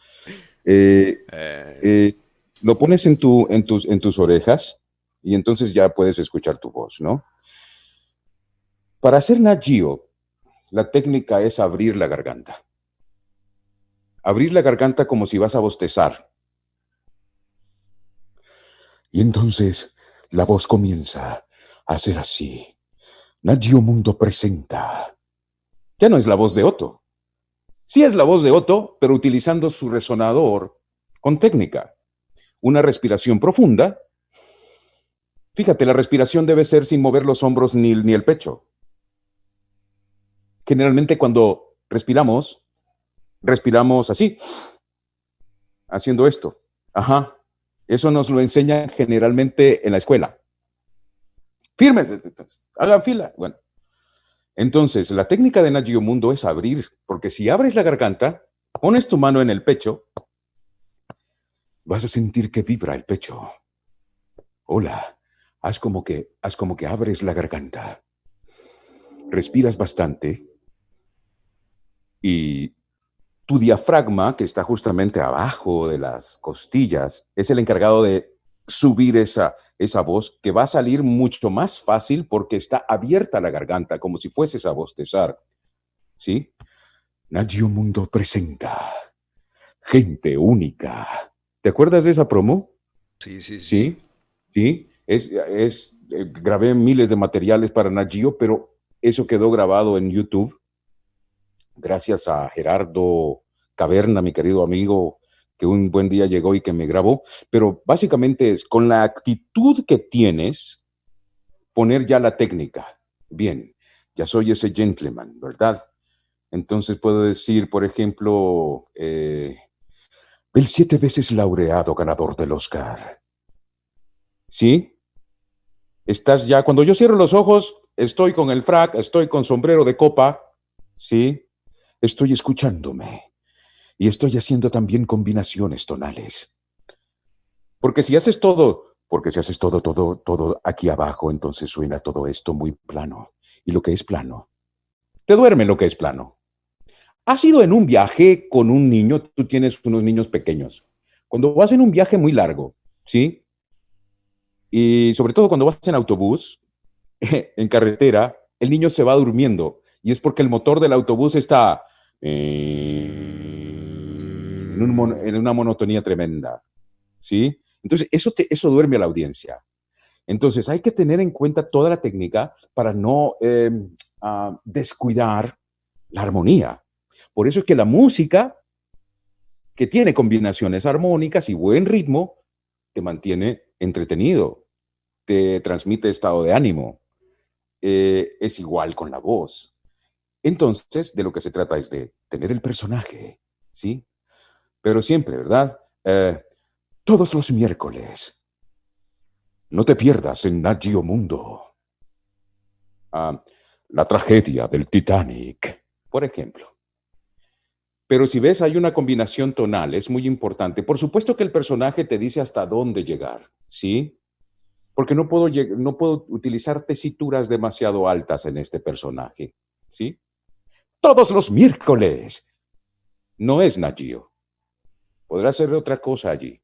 eh, lo pones en, tu, en, tus, en tus orejas y entonces ya puedes escuchar tu voz, ¿no? Para hacer Nagio, la técnica es abrir la garganta. Abrir la garganta como si vas a bostezar. Y entonces la voz comienza a ser así. Nadio Mundo presenta. Ya no es la voz de Otto. Sí es la voz de Otto, pero utilizando su resonador con técnica. Una respiración profunda. Fíjate, la respiración debe ser sin mover los hombros ni, ni el pecho. Generalmente cuando respiramos, respiramos así, haciendo esto. Ajá, eso nos lo enseñan generalmente en la escuela. Firmes, hagan fila. Bueno, entonces la técnica de Nagio Mundo es abrir, porque si abres la garganta, pones tu mano en el pecho vas a sentir que vibra el pecho. Hola, haz como que, haz como que abres la garganta. Respiras bastante y tu diafragma, que está justamente abajo de las costillas, es el encargado de subir esa, esa voz que va a salir mucho más fácil porque está abierta la garganta, como si fueses a bostezar. ¿Sí? Nagio Mundo presenta Gente Única. ¿Te acuerdas de esa promo? Sí, sí, sí. Sí, sí. Es, es, eh, grabé miles de materiales para Nagio, pero eso quedó grabado en YouTube. Gracias a Gerardo Caverna, mi querido amigo, que un buen día llegó y que me grabó, pero básicamente es con la actitud que tienes, poner ya la técnica. Bien, ya soy ese gentleman, ¿verdad? Entonces puedo decir, por ejemplo, eh, el siete veces laureado ganador del Oscar. ¿Sí? Estás ya, cuando yo cierro los ojos, estoy con el frac, estoy con sombrero de copa, ¿sí? Estoy escuchándome y estoy haciendo también combinaciones tonales. Porque si haces todo, porque si haces todo, todo, todo aquí abajo, entonces suena todo esto muy plano. Y lo que es plano, te duerme lo que es plano. Has ido en un viaje con un niño, tú tienes unos niños pequeños. Cuando vas en un viaje muy largo, ¿sí? Y sobre todo cuando vas en autobús, en carretera, el niño se va durmiendo. Y es porque el motor del autobús está... Eh, en, una monotonía tremenda. ¿Sí? Entonces, eso, eso duerme a la audiencia. Entonces, hay que tener en cuenta toda la técnica para no em, descuidar la armonía. Por eso es que la música, que tiene combinaciones armónicas y buen ritmo, te mantiene entretenido, te transmite estado de ánimo. Eh, es igual con la voz. Entonces, de lo que se trata es de tener el personaje, ¿sí? pero siempre, ¿verdad? Eh, todos los miércoles. No te pierdas en Nagio Mundo. Ah, la tragedia del Titanic, por ejemplo. Pero si ves, hay una combinación tonal, es muy importante. Por supuesto que el personaje te dice hasta dónde llegar, ¿sí? Porque no puedo, no puedo utilizar tesituras demasiado altas en este personaje, ¿sí? Todos los miércoles. No es Nagio. Podrá ser otra cosa allí.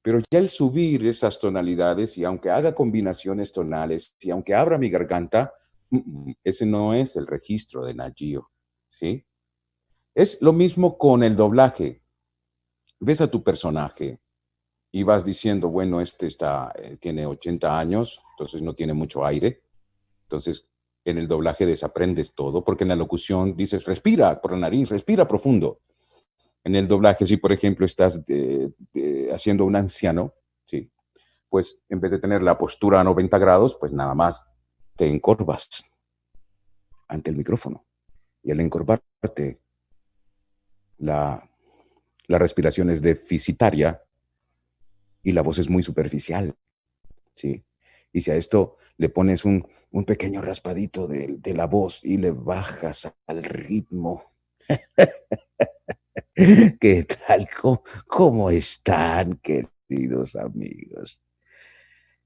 Pero ya el subir esas tonalidades y aunque haga combinaciones tonales y aunque abra mi garganta, mm, mm, ese no es el registro de Nagio, ¿sí? Es lo mismo con el doblaje. Ves a tu personaje y vas diciendo, bueno, este está, eh, tiene 80 años, entonces no tiene mucho aire. Entonces, en el doblaje desaprendes todo, porque en la locución dices, respira por la nariz, respira profundo. En el doblaje, si por ejemplo estás haciendo un anciano, sí, pues en vez de tener la postura a 90 grados, pues nada más te encorvas ante el micrófono. Y al encorvarte, la, la respiración es deficitaria y la voz es muy superficial. ¿sí? Y si a esto le pones un, pequeño raspadito de, de, la voz y le bajas al ritmo, ¿Qué tal? ¿Cómo, están, queridos amigos?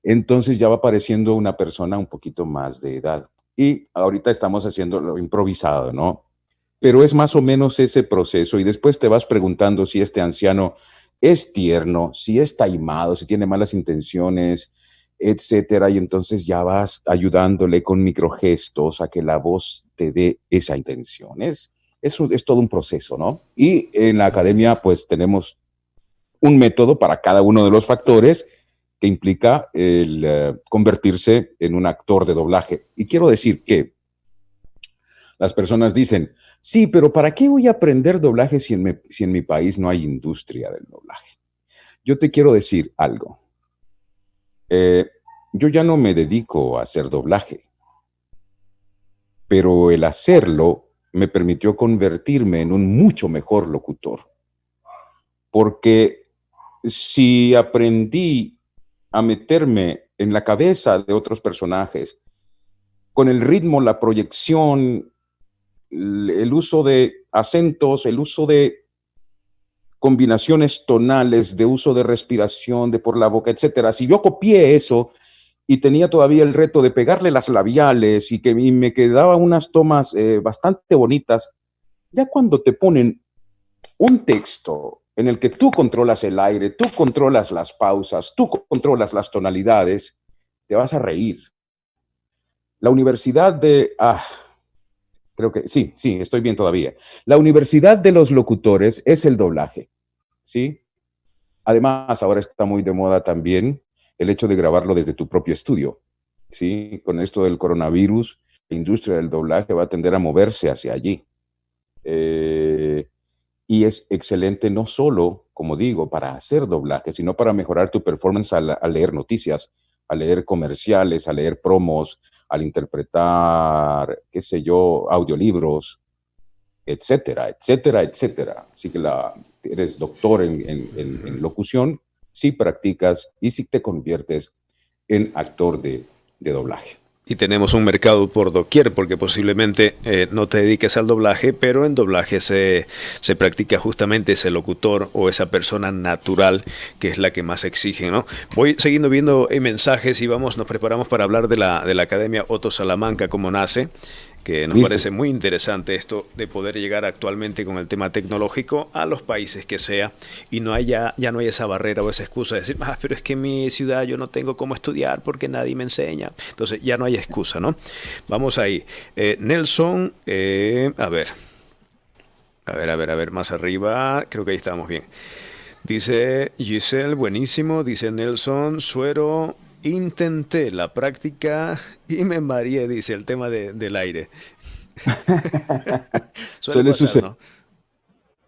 Entonces ya va apareciendo una persona un poquito más de edad. Y ahorita estamos haciendo lo improvisado, ¿no? Pero es más o menos ese proceso y después te vas preguntando si este anciano es tierno, si es taimado, si tiene malas intenciones, etcétera, y entonces ya vas ayudándole con microgestos a que la voz te dé esa intención. Es, es, todo un proceso, ¿no? Y en la academia, pues tenemos un método para cada uno de los factores que implica el eh, convertirse en un actor de doblaje. Y quiero decir que las personas dicen, sí, pero ¿para qué voy a aprender doblaje si en, si en mi país no hay industria del doblaje? Yo te quiero decir algo. Eh, yo ya no me dedico a hacer doblaje, pero el hacerlo me permitió convertirme en un mucho mejor locutor. Porque si aprendí a meterme en la cabeza de otros personajes, con el ritmo, la proyección, el uso de acentos, el uso de combinaciones tonales, de uso de respiración, de por la boca, etcétera. Si yo copié eso y tenía todavía el reto de pegarle las labiales y que me quedaban unas tomas eh, bastante bonitas, ya cuando te ponen un texto en el que tú controlas el aire, tú controlas las pausas, tú controlas las tonalidades, te vas a reír. La Universidad de... Ah, creo que sí, sí, estoy bien todavía. La Universidad de los Locutores es el doblaje, ¿sí? Además, ahora está muy de moda también el hecho de grabarlo desde tu propio estudio, ¿sí? Con esto del coronavirus, la industria del doblaje va a tender a moverse hacia allí. Eh, y es excelente no solo, como digo, para hacer doblaje, sino para mejorar tu performance al, leer noticias, al leer comerciales, a leer promos, al interpretar, qué sé yo, audiolibros, etcétera, etcétera, etcétera. Así que la, eres doctor en, locución, si practicas y si te conviertes en actor de doblaje y tenemos un mercado por doquier, porque posiblemente eh, no te dediques al doblaje, pero en doblaje se, se practica justamente ese locutor o esa persona natural que es la que más exige, ¿no? Voy siguiendo viendo eh, mensajes y vamos, nos preparamos para hablar de la, de la Academia Otto Salamanca, cómo nace que nos parece muy interesante esto de poder llegar actualmente con el tema tecnológico a los países que sea y no haya, ya no hay esa barrera o esa excusa de decir, ah, pero es que en mi ciudad yo no tengo cómo estudiar porque nadie me enseña. Entonces ya no hay excusa, ¿no? Vamos ahí. Eh, Nelson, eh, a ver. A ver, a ver, a ver, más arriba. Creo que ahí estamos bien. Dice Giselle, buenísimo. Dice Nelson, suero Intenté la práctica y me mareé, dice el tema del aire. suele, suceder.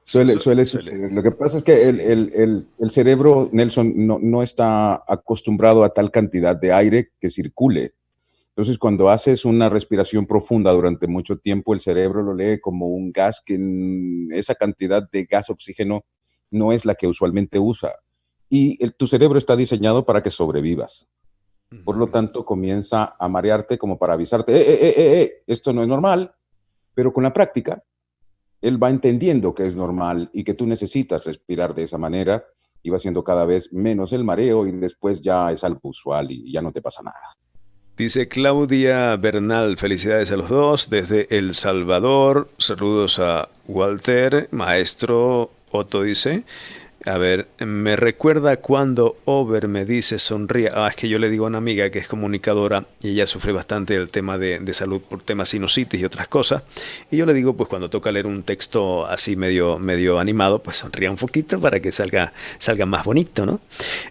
Suele, suele, Lo que pasa es que el, cerebro, Nelson, no, no, está acostumbrado a tal cantidad de aire que circule. Entonces, cuando haces una respiración profunda durante mucho tiempo, el cerebro lo lee como un gas que esa cantidad de gas oxígeno no es la que usualmente usa. Y tu cerebro está diseñado para que sobrevivas. Por lo tanto, comienza a marearte como para avisarte, eh, eh, eh, eh, esto no es normal, pero con la práctica, él va entendiendo que es normal y que tú necesitas respirar de esa manera y va siendo cada vez menos el mareo y después ya es algo usual y ya no te pasa nada. Dice Claudia Bernal, felicidades a los dos desde El Salvador. Saludos a Walter, maestro Otto dice. A ver, me recuerda cuando Over me dice sonríe. Ah, es que yo le digo a una amiga que es comunicadora y ella sufre bastante el tema de, salud por temas sinusitis y otras cosas. Y yo le digo, pues cuando toca leer un texto así medio, medio animado, pues sonría un poquito para que salga, salga más bonito, ¿no?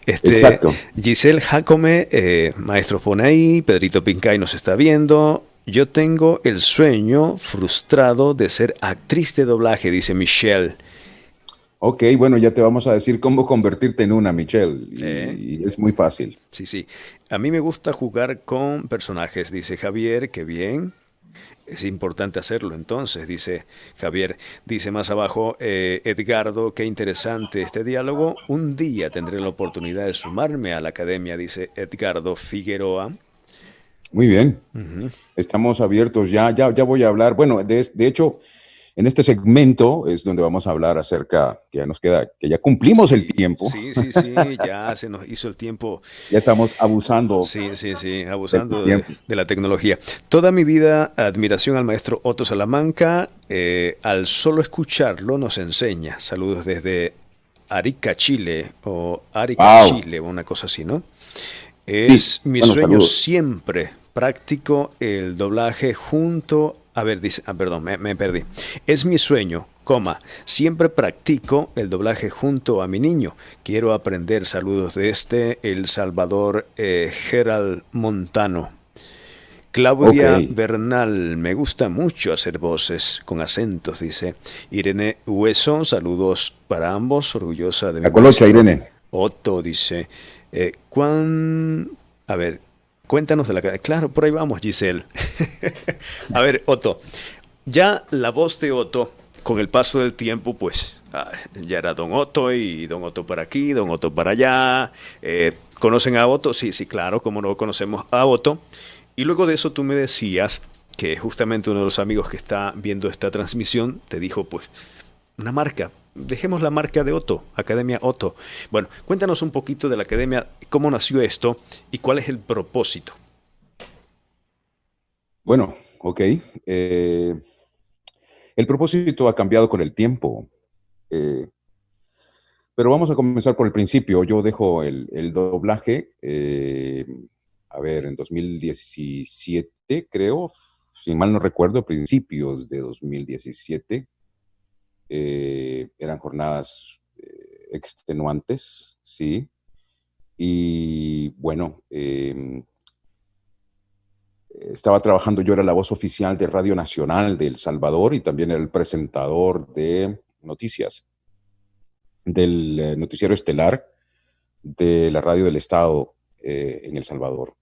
Este, Exacto. Giselle Jacome, eh, maestro pone ahí, Pedrito Pincay nos está viendo. Yo tengo el sueño frustrado de ser actriz de doblaje, dice Michelle. Ok, bueno, ya te vamos a decir cómo convertirte en una, Michelle. Eh. Y, es muy fácil. Sí, sí. A mí me gusta jugar con personajes, dice Javier, qué bien. Es importante hacerlo entonces, dice Javier. Dice más abajo, eh, Edgardo, qué interesante este diálogo. Un día tendré la oportunidad de sumarme a la academia, dice Edgardo Figueroa. Muy bien. Estamos abiertos ya, ya, ya voy a hablar. Bueno, de, de hecho, en este segmento es donde vamos a hablar acerca, que ya nos queda, que ya cumplimos el tiempo. Sí, sí, sí, ya se nos hizo el tiempo. Ya estamos abusando. Sí, sí, sí, abusando de, la tecnología. Toda mi vida, admiración al maestro Otto Salamanca. Eh, al solo escucharlo nos enseña. Saludos desde Arica, Chile, o Arica, Chile, o una cosa así, ¿no? Es mi sueño siempre práctico el doblaje junto a ver, dice, ah, perdón, me, perdí. Es mi sueño, coma, siempre practico el doblaje junto a mi niño. Quiero aprender saludos de este, El Salvador eh, Gerald Montano. Claudia Bernal, me gusta mucho hacer voces con acentos, dice. Irene Hueso, saludos para ambos, orgullosa de mi. La Irene. Otto dice. Eh, ¿Cuán. A ver, Cuéntanos de la Claro, por ahí vamos, Giselle. a ver, Otto. Ya la voz de Otto, con el paso del tiempo, pues ah, ya era Don Otto y Don Otto para aquí, Don Otto para allá. Eh, ¿Conocen a Otto? Sí, sí, claro, como no conocemos a Otto. Y luego de eso tú me decías que justamente uno de los amigos que está viendo esta transmisión te dijo, pues, una marca dejemos la marca de Otto, Academia Otto. Bueno, cuéntanos un poquito de la Academia, cómo nació esto y cuál es el propósito. Bueno, ok. Eh, el propósito ha cambiado con el tiempo. Eh, pero vamos a comenzar por el principio. Yo dejo el, doblaje, eh, a ver, en 2017, creo, si mal no recuerdo, principios de 2017. Eran jornadas extenuantes, sí. Y bueno, estaba trabajando, yo era la voz oficial de Radio Nacional de El Salvador y también era el presentador de noticias del eh, noticiero estelar de la radio del Estado eh, en El Salvador.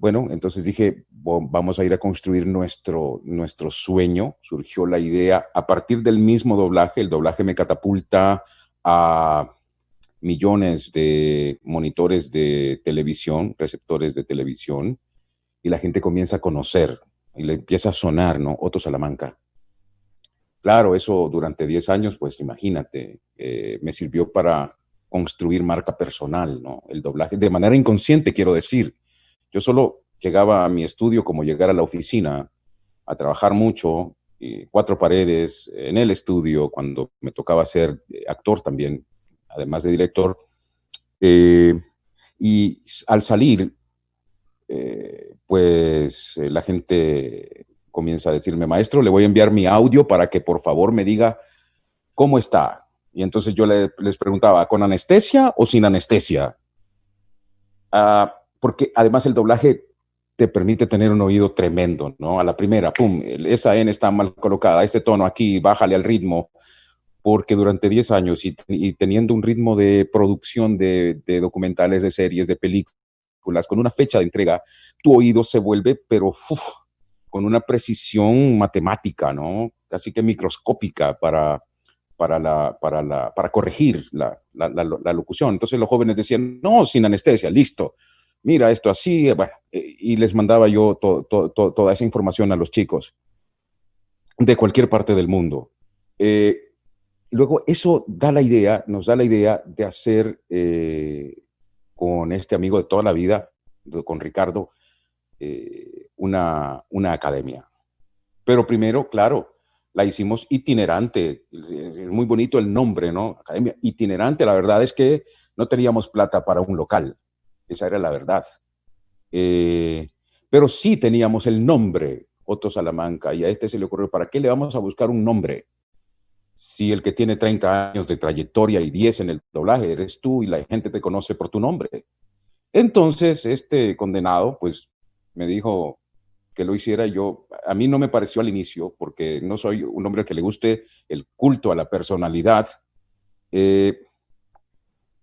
Bueno, entonces dije, vamos a ir a construir nuestro, nuestro sueño. Surgió la idea, a partir del mismo doblaje, el doblaje me catapulta a millones de monitores de televisión, receptores de televisión, y la gente comienza a conocer y le empieza a sonar, ¿no? Otto Salamanca. Claro, eso durante 10 años, pues imagínate, eh, me sirvió para construir marca personal, ¿no? El doblaje, de manera inconsciente, quiero decir. Yo solo llegaba a mi estudio como llegar a la oficina, a trabajar mucho, cuatro paredes en el estudio, cuando me tocaba ser actor también, además de director. Eh, y al salir, eh, pues eh, la gente comienza a decirme, maestro, le voy a enviar mi audio para que por favor me diga cómo está. Y entonces yo les preguntaba, ¿con anestesia o sin anestesia? Ah, porque además el doblaje te permite tener un oído tremendo, ¿no? A la primera, pum, esa N está mal colocada, este tono aquí, bájale al ritmo, porque durante 10 años y, teniendo un ritmo de producción de, de documentales, de series, de películas, con una fecha de entrega, tu oído se vuelve, pero con una precisión matemática, ¿no? Casi que microscópica para, para, la, para, la, para corregir la, la, locución. Entonces los jóvenes decían, no, sin anestesia, listo. Mira esto así, bueno, y les mandaba yo toda esa información a los chicos de cualquier parte del mundo. Eh, luego, eso da la idea, nos da la idea de hacer eh, con este amigo de toda la vida, con Ricardo, eh, una, una academia. Pero primero, claro, la hicimos itinerante. Es muy bonito el nombre, ¿no? Academia itinerante. La verdad es que no teníamos plata para un local. Esa era la verdad. Eh, pero sí teníamos el nombre, Otto Salamanca, y a este se le ocurrió, ¿para qué le vamos a buscar un nombre? si el que tiene 30 años de trayectoria y 10 en el doblaje eres tú y la gente te conoce por tu nombre. Entonces, este condenado, pues, me dijo que lo hiciera yo. A mí no me pareció al inicio, porque no soy un hombre que le guste el culto a la personalidad, eh,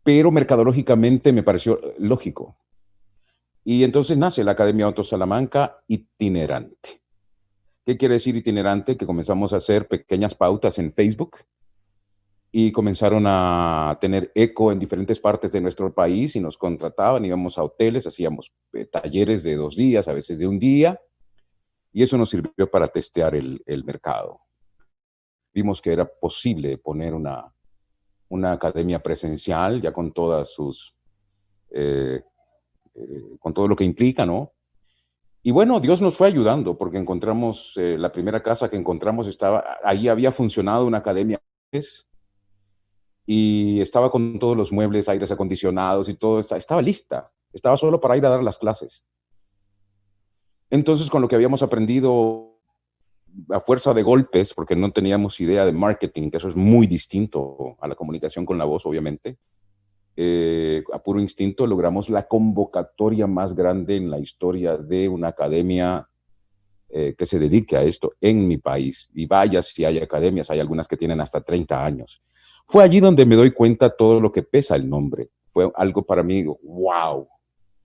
pero mercadológicamente me pareció lógico. Y entonces nace la Academia Otto Salamanca itinerante. ¿Qué quiere decir itinerante? Que comenzamos a hacer pequeñas pautas en Facebook y comenzaron a tener eco en diferentes partes de nuestro país y nos contrataban, íbamos a hoteles, hacíamos eh, talleres de dos días, a veces de un día, y eso nos sirvió para testear el, mercado. Vimos que era posible poner una, una academia presencial ya con todas sus, eh, eh, con todo lo que implica, ¿no? Y bueno, Dios nos fue ayudando porque encontramos, eh, la primera casa que encontramos estaba, ahí había funcionado una academia y estaba con todos los muebles, aires acondicionados y todo, estaba lista, estaba solo para ir a dar las clases. Entonces, con lo que habíamos aprendido a fuerza de golpes, porque no teníamos idea de marketing, que eso es muy distinto a la comunicación con la voz, obviamente, eh, a puro instinto logramos la convocatoria más grande en la historia de una academia eh, que se dedique a esto en mi país. Y vaya si hay academias, hay algunas que tienen hasta 30 años. Fue allí donde me doy cuenta todo lo que pesa el nombre. Fue algo para mí, wow,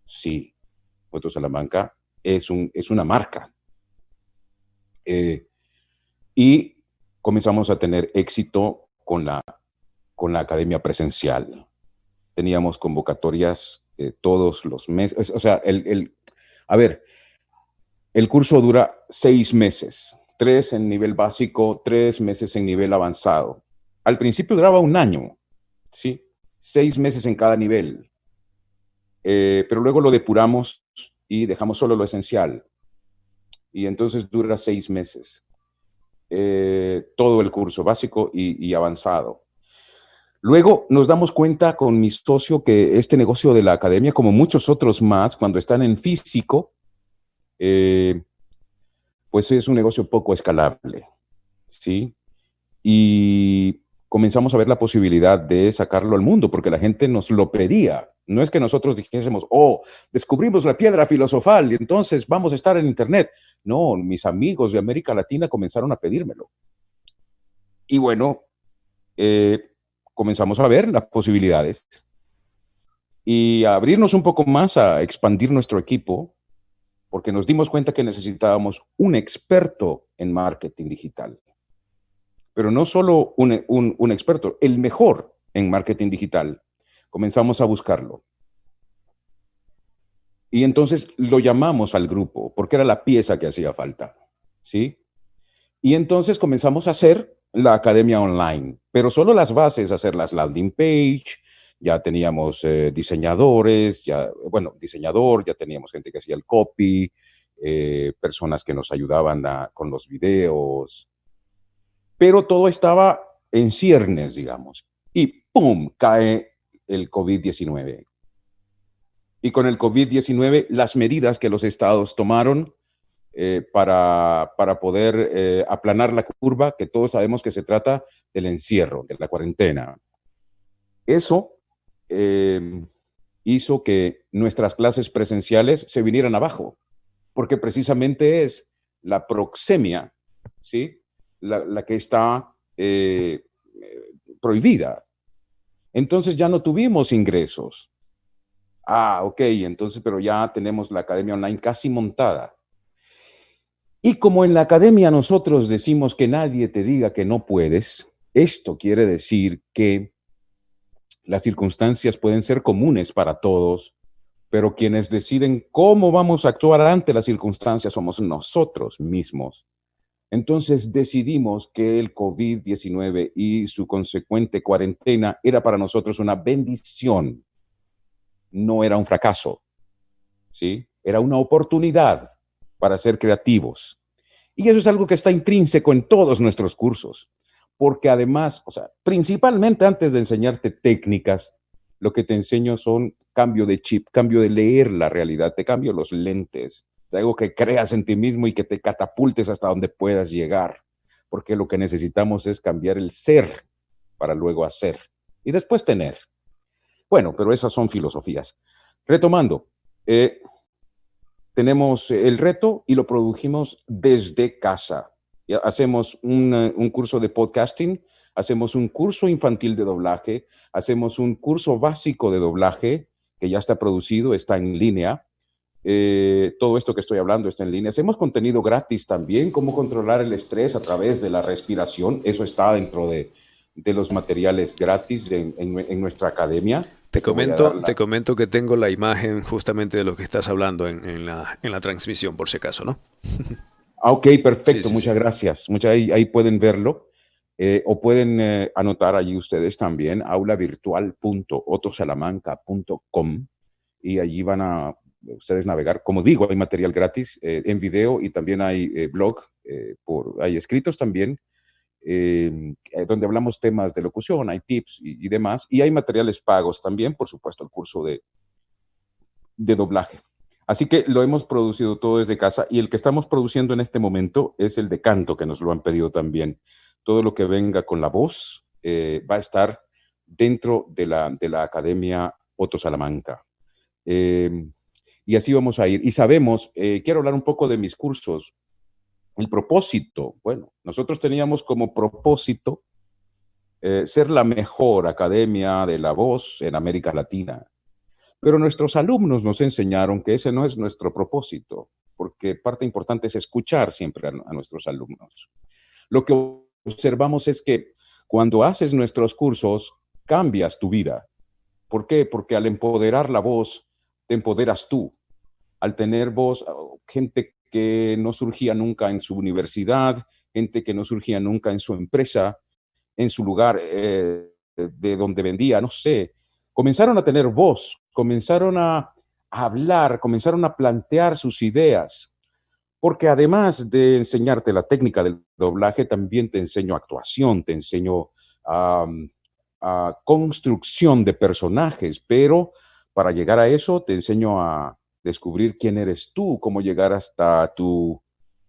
sí, Puerto Salamanca es, un, es una marca. Eh, y comenzamos a tener éxito con la, con la academia presencial teníamos convocatorias eh, todos los meses. O sea, el, a ver, el curso dura seis meses, tres en nivel básico, tres meses en nivel avanzado. al principio duraba un año, ¿sí? Seis meses en cada nivel. Eh, pero luego lo depuramos y dejamos solo lo esencial. Y entonces dura seis meses. Eh, todo el curso básico y, avanzado. Luego nos damos cuenta con mi socio que este negocio de la academia, como muchos otros más, cuando están en físico, eh, pues es un negocio poco escalable, ¿sí? Y comenzamos a ver la posibilidad de sacarlo al mundo, porque la gente nos lo pedía. No es que nosotros dijésemos, oh, descubrimos la piedra filosofal y entonces vamos a estar en Internet. No, mis amigos de América Latina comenzaron a pedírmelo. Y bueno, eh, comenzamos a ver las posibilidades y a abrirnos un poco más a expandir nuestro equipo, porque nos dimos cuenta que necesitábamos un experto en marketing digital pero no solo un, experto, el mejor en marketing digital. Comenzamos a buscarlo. Y entonces lo llamamos al grupo, porque era la pieza que hacía falta. ¿Sí? Y entonces comenzamos a hacer la academia online, pero solo las bases, hacer las landing page, ya teníamos eh, diseñadores, ya, bueno, diseñador, ya teníamos gente que hacía el copy, eh, personas que nos ayudaban con los videos, pero todo estaba en ciernes, digamos. Y ¡pum! cae el COVID-19. Y con el COVID-19, las medidas que los estados tomaron eh, para, poder eh, aplanar la curva, que todos sabemos que se trata del encierro, de la cuarentena. Eso eh, hizo que nuestras clases presenciales se vinieran abajo, porque precisamente es la proxemia, ¿sí? la, que está prohibida. Entonces ya no tuvimos ingresos. Ah, ok, entonces, pero ya tenemos la academia online casi montada. Y como en la academia nosotros decimos que nadie te diga que no puedes, esto quiere decir que las circunstancias pueden ser comunes para todos, pero quienes deciden cómo vamos a actuar ante las circunstancias somos nosotros mismos. Entonces decidimos que el COVID-19 y su consecuente cuarentena era para nosotros una bendición, no era un fracaso, ¿sí? Era una oportunidad para ser creativos. Y eso es algo que está intrínseco en todos nuestros cursos, porque además, o sea, principalmente antes de enseñarte técnicas, lo que te enseño son cambio de chip, cambio de leer la realidad, te cambio los lentes, algo que creas en ti mismo y que te catapultes hasta donde puedas llegar, porque lo que necesitamos es cambiar el ser para luego hacer y después tener. Bueno, pero esas son filosofías. Retomando, eh, tenemos el reto y lo produjimos desde casa. Hacemos un curso de podcasting, hacemos un curso infantil de doblaje, hacemos un curso básico de doblaje que ya está producido, está en línea eh, todo esto que estoy hablando está en línea. Hacemos contenido gratis también, cómo controlar el estrés a través de la respiración. Eso está dentro de, los materiales gratis en, nuestra academia. Te comento, te comento que tengo la imagen justamente de lo que estás hablando en, la, transmisión, por si acaso, ¿no? Ah, ok, perfecto, muchas gracias. Muchas, ahí, pueden verlo. Eh, o pueden eh, anotar allí ustedes también, aulavirtual.otosalamanca.com y allí van a ustedes navegar. Como digo, hay material gratis eh, en video y también hay eh, blog, eh, por, hay escritos también, donde hablamos temas de locución, hay tips y, demás. Y hay materiales pagos también, por supuesto, el curso de, de doblaje. Así que lo hemos producido todo desde casa y el que estamos produciendo en este momento es el de canto, que nos lo han pedido también. Todo lo que venga con la voz va a estar dentro de la, de la Academia Otto Salamanca. Eh, y así vamos a ir. Y sabemos, eh, quiero hablar un poco de mis cursos. El propósito, bueno, nosotros teníamos como propósito eh, ser la mejor academia de la voz en América Latina. Pero nuestros alumnos nos enseñaron que ese no es nuestro propósito, porque parte importante es escuchar siempre a, a nuestros alumnos. Lo que observamos es que cuando haces nuestros cursos, cambias tu vida. ¿Por qué? Porque al empoderar la voz, te empoderas tú al tener voz, gente que no surgía nunca en su universidad, gente que no surgía nunca en su empresa, en su lugar eh, de donde vendía, no sé, comenzaron a tener voz, comenzaron a hablar, comenzaron a plantear sus ideas, porque además de enseñarte la técnica del doblaje, también te enseño actuación, te enseño construcción de personajes, pero para llegar a eso te enseño a descubrir quién eres tú, cómo llegar hasta tu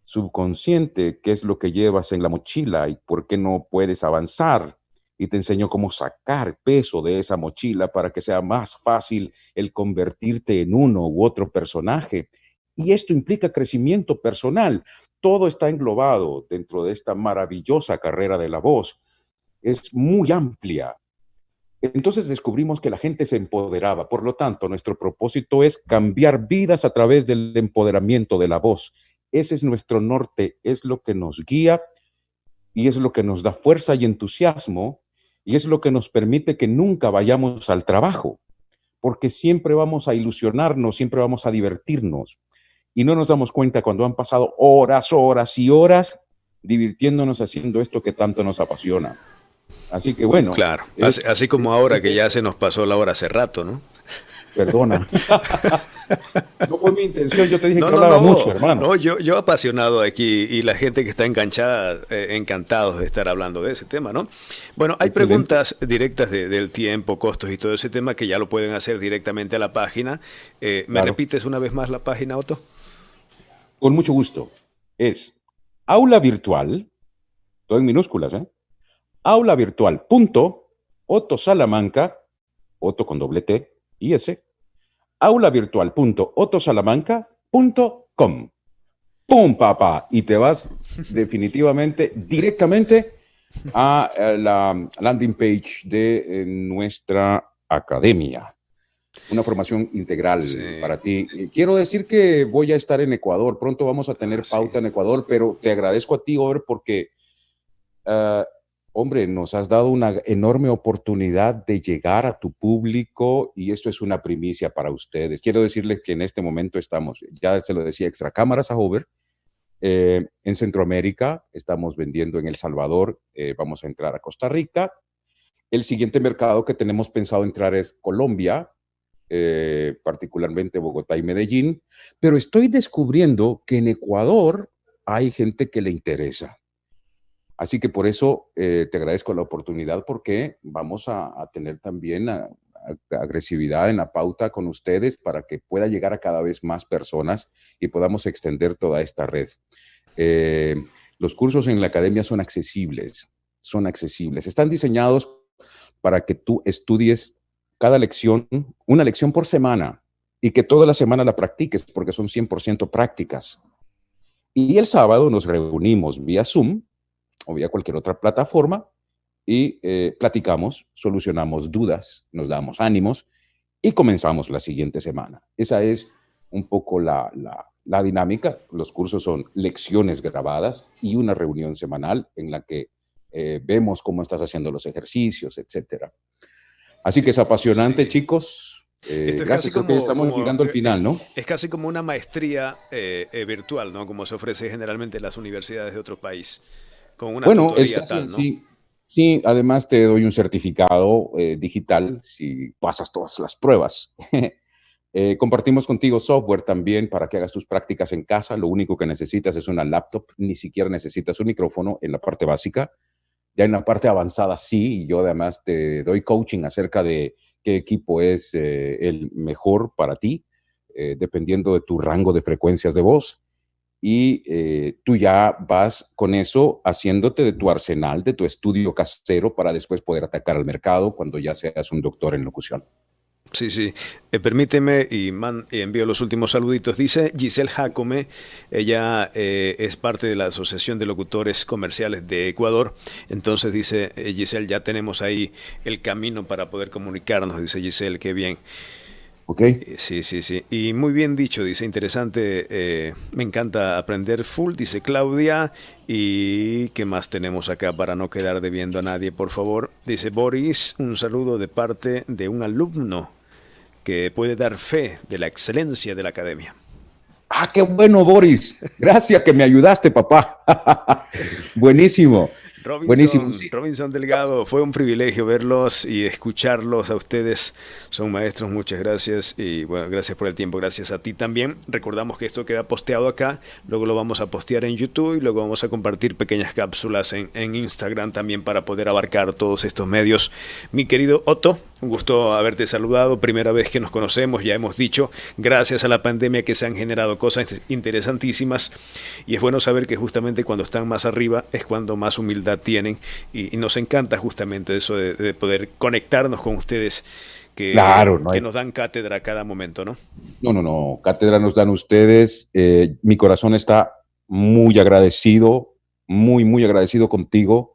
subconsciente, qué es lo que llevas en la mochila y por qué no puedes avanzar. Y te enseño cómo sacar peso de esa mochila para que sea más fácil el convertirte en uno u otro personaje. Y esto implica crecimiento personal. Todo está englobado dentro de esta maravillosa carrera de la voz. Es muy amplia. Entonces descubrimos que la gente se empoderaba. Por lo tanto, nuestro propósito es cambiar vidas a través del empoderamiento de la voz. Ese es nuestro norte, es lo que nos guía y es lo que nos da fuerza y entusiasmo y es lo que nos permite que nunca vayamos al trabajo, porque siempre vamos a ilusionarnos, siempre vamos a divertirnos y no nos damos cuenta cuando han pasado horas, horas y horas divirtiéndonos haciendo esto que tanto nos apasiona. Así que bueno. Claro, así, como ahora que ya se nos pasó la hora hace rato, ¿no? Perdona. no fue mi intención, yo te dije que hablaba mucho, hermano. No, yo, yo apasionado aquí y la gente que está enganchada, eh, encantados de estar hablando de ese tema, ¿no? Bueno, hay preguntas directas del tiempo, costos y todo ese tema que ya lo pueden hacer directamente a la página. Eh, ¿Me repites una vez más la página, Otto? Con mucho gusto. Es aula virtual, todo en minúsculas, ¿eh? Aula virtual. Punto, Otto Salamanca, Otto con doble T y S, aula virtual. Punto, com. ¡Pum, papá! Y te vas definitivamente, directamente a la landing page de eh, nuestra academia. Una formación integral para ti. Quiero decir que voy a estar en Ecuador. Pronto vamos a tener pauta en Ecuador, pero te agradezco a ti, Over, porque uh, hombre, nos has dado una enorme oportunidad de llegar a tu público y esto es una primicia para ustedes. Quiero decirles que en este momento estamos, ya se lo decía, extra cámaras a Hover. Eh, en Centroamérica estamos vendiendo en El Salvador, eh, vamos a entrar a Costa Rica. El siguiente mercado que tenemos pensado entrar es Colombia, eh, particularmente Bogotá y Medellín, pero estoy descubriendo que en Ecuador hay gente que le interesa. Así que por eso eh, te agradezco la oportunidad porque vamos a, tener también agresividad en la pauta con ustedes para que pueda llegar a cada vez más personas y podamos extender toda esta red. Eh, los cursos en la academia son accesibles, son accesibles. Están diseñados para que tú estudies cada lección, una lección por semana, y que toda la semana la practiques, porque son 100% prácticas. Y el sábado nos reunimos vía Zoom o vía cualquier otra plataforma y eh, platicamos, solucionamos dudas, nos damos ánimos y comenzamos la siguiente semana. Esa es un poco la, dinámica. Los cursos son lecciones grabadas y una reunión semanal en la que eh, vemos cómo estás haciendo los ejercicios, etc. Así que es apasionante, chicos. Eh, gracias, creo que estamos llegando al final, ¿no? Es casi como una maestría virtual, ¿no? Como se ofrece generalmente en las universidades de otro país bueno, es sí, sí, además te doy un certificado eh, digital si pasas todas las pruebas. Eh, compartimos contigo software también para que hagas tus prácticas en casa. Lo único que necesitas es una laptop, ni siquiera necesitas un micrófono en la parte básica. Ya en la parte avanzada sí, y yo además te doy coaching acerca de qué equipo es eh, el mejor para ti, dependiendo de tu rango de frecuencias de voz y eh, tú ya vas con eso haciéndote de tu arsenal, de tu estudio casero para después poder atacar al mercado cuando ya seas un doctor en locución. Sí, sí. Eh, permíteme y, envío los últimos saluditos. Dice Giselle Jacome, ella eh, es parte de la Asociación de Locutores Comerciales de Ecuador. Entonces dice Giselle, ya tenemos ahí el camino para poder comunicarnos. Dice Giselle, qué bien. Eh, sí, sí, sí. Y muy bien dicho, dice, interesante. Eh, me encanta aprender full, dice Claudia. ¿Y qué más tenemos acá para no quedar debiendo a nadie, por favor? Dice Boris, un saludo de parte de un alumno que puede dar fe de la excelencia de la academia. Ah, qué bueno, Boris. Gracias que me ayudaste, papá. Buenísimo. Robinson, Buenísimo. Robinson Delgado, fue un privilegio verlos y escucharlos a ustedes. Son maestros, muchas gracias y bueno, gracias por el tiempo, gracias a ti también. Recordamos que esto queda posteado acá, luego lo vamos a postear en YouTube y luego vamos a compartir pequeñas cápsulas en, en Instagram también para poder abarcar todos estos medios. Mi querido Otto, un gusto haberte saludado, primera vez que nos conocemos, ya hemos dicho, gracias a la pandemia que se han generado cosas interesantísimas y es bueno saber que justamente cuando están más arriba es cuando más humildad tienen y, nos encanta justamente eso de, poder conectarnos con ustedes que, que nos dan cátedra a cada momento, ¿no? No, no, no, cátedra nos dan ustedes, eh, mi corazón está muy agradecido, muy, muy agradecido contigo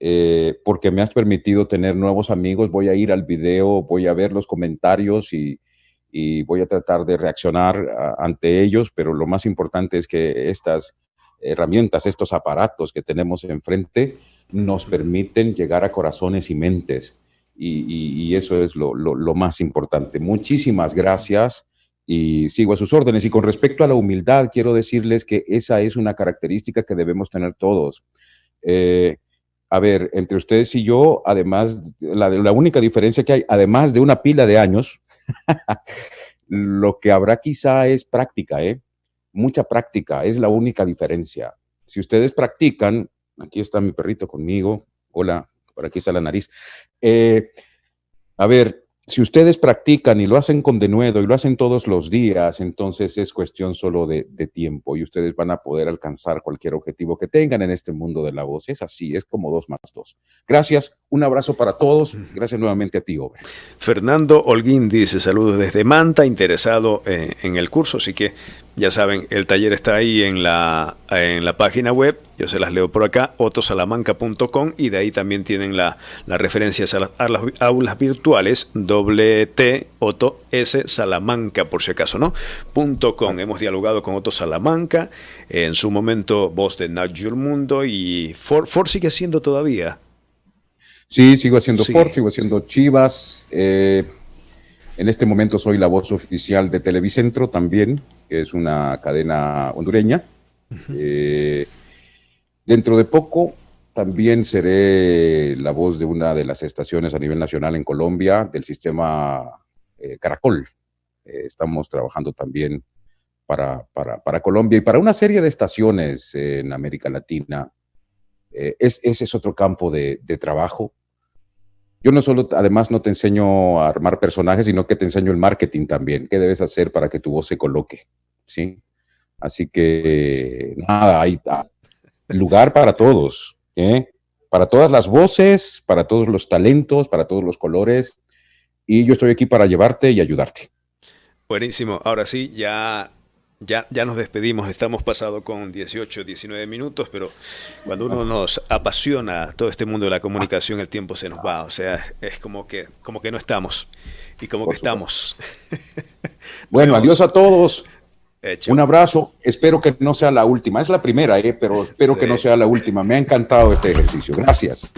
eh, porque me has permitido tener nuevos amigos. Voy a ir al video, voy a ver los comentarios y, voy a tratar de reaccionar ante ellos, pero lo más importante es que estas herramientas, estos aparatos que tenemos enfrente, nos permiten llegar a corazones y mentes. Y, eso es lo, lo, más importante. Muchísimas gracias y sigo a sus órdenes. Y con respecto a la humildad, quiero decirles que esa es una característica que debemos tener todos. Eh, a ver, entre ustedes y yo, además, la, única diferencia que hay, además de una pila de años, lo que habrá quizá es práctica, ¿eh? Mucha práctica, es la única diferencia. Si ustedes practican, aquí está mi perrito conmigo, hola, por aquí está la nariz. Eh, a ver, si ustedes practican y lo hacen con denuedo y lo hacen todos los días, entonces es cuestión solo de, tiempo y ustedes van a poder alcanzar cualquier objetivo que tengan en este mundo de la voz. Es así, es como dos más dos. Gracias, un abrazo para todos. Gracias nuevamente a ti, Obre. Fernando Holguín dice saludos desde Manta, interesado en, en el curso, así que ya saben, el taller está ahí en la, en la página web, yo se las leo por acá, otosalamanca.com y de ahí también tienen la, las referencias a, las aulas virtuales, doble T, Otto S Salamanca, por si acaso, ¿no? Punto com. Hemos dialogado con Otto Salamanca, en su momento voz de Nagio Mundo y Ford, Ford sigue siendo todavía. Sí, sigo haciendo Ford, sigo haciendo Chivas. Eh, en este momento soy la voz oficial de Televicentro también, que es una cadena hondureña. Eh, dentro de poco también seré la voz de una de las estaciones a nivel nacional en Colombia del sistema eh, Caracol. Eh, estamos trabajando también para, para, Colombia y para una serie de estaciones en América Latina. ese es otro campo de, de trabajo yo no solo, además, no te enseño a armar personajes, sino que te enseño el marketing también. ¿Qué debes hacer para que tu voz se coloque? ¿Sí? Así que, nada, hay lugar para todos, ¿eh? Para todas las voces, para todos los talentos, para todos los colores. Y yo estoy aquí para llevarte y ayudarte. Buenísimo. Ahora sí, ya ya, ya nos despedimos, estamos pasado con 18, 19 minutos, pero cuando uno nos apasiona todo este mundo de la comunicación, el tiempo se nos va, o sea, es como que, como que no estamos y como que estamos. bueno, adiós a todos. Un abrazo, espero que no sea la última, es la primera, eh, pero espero que no sea la última. Me ha encantado este ejercicio, gracias.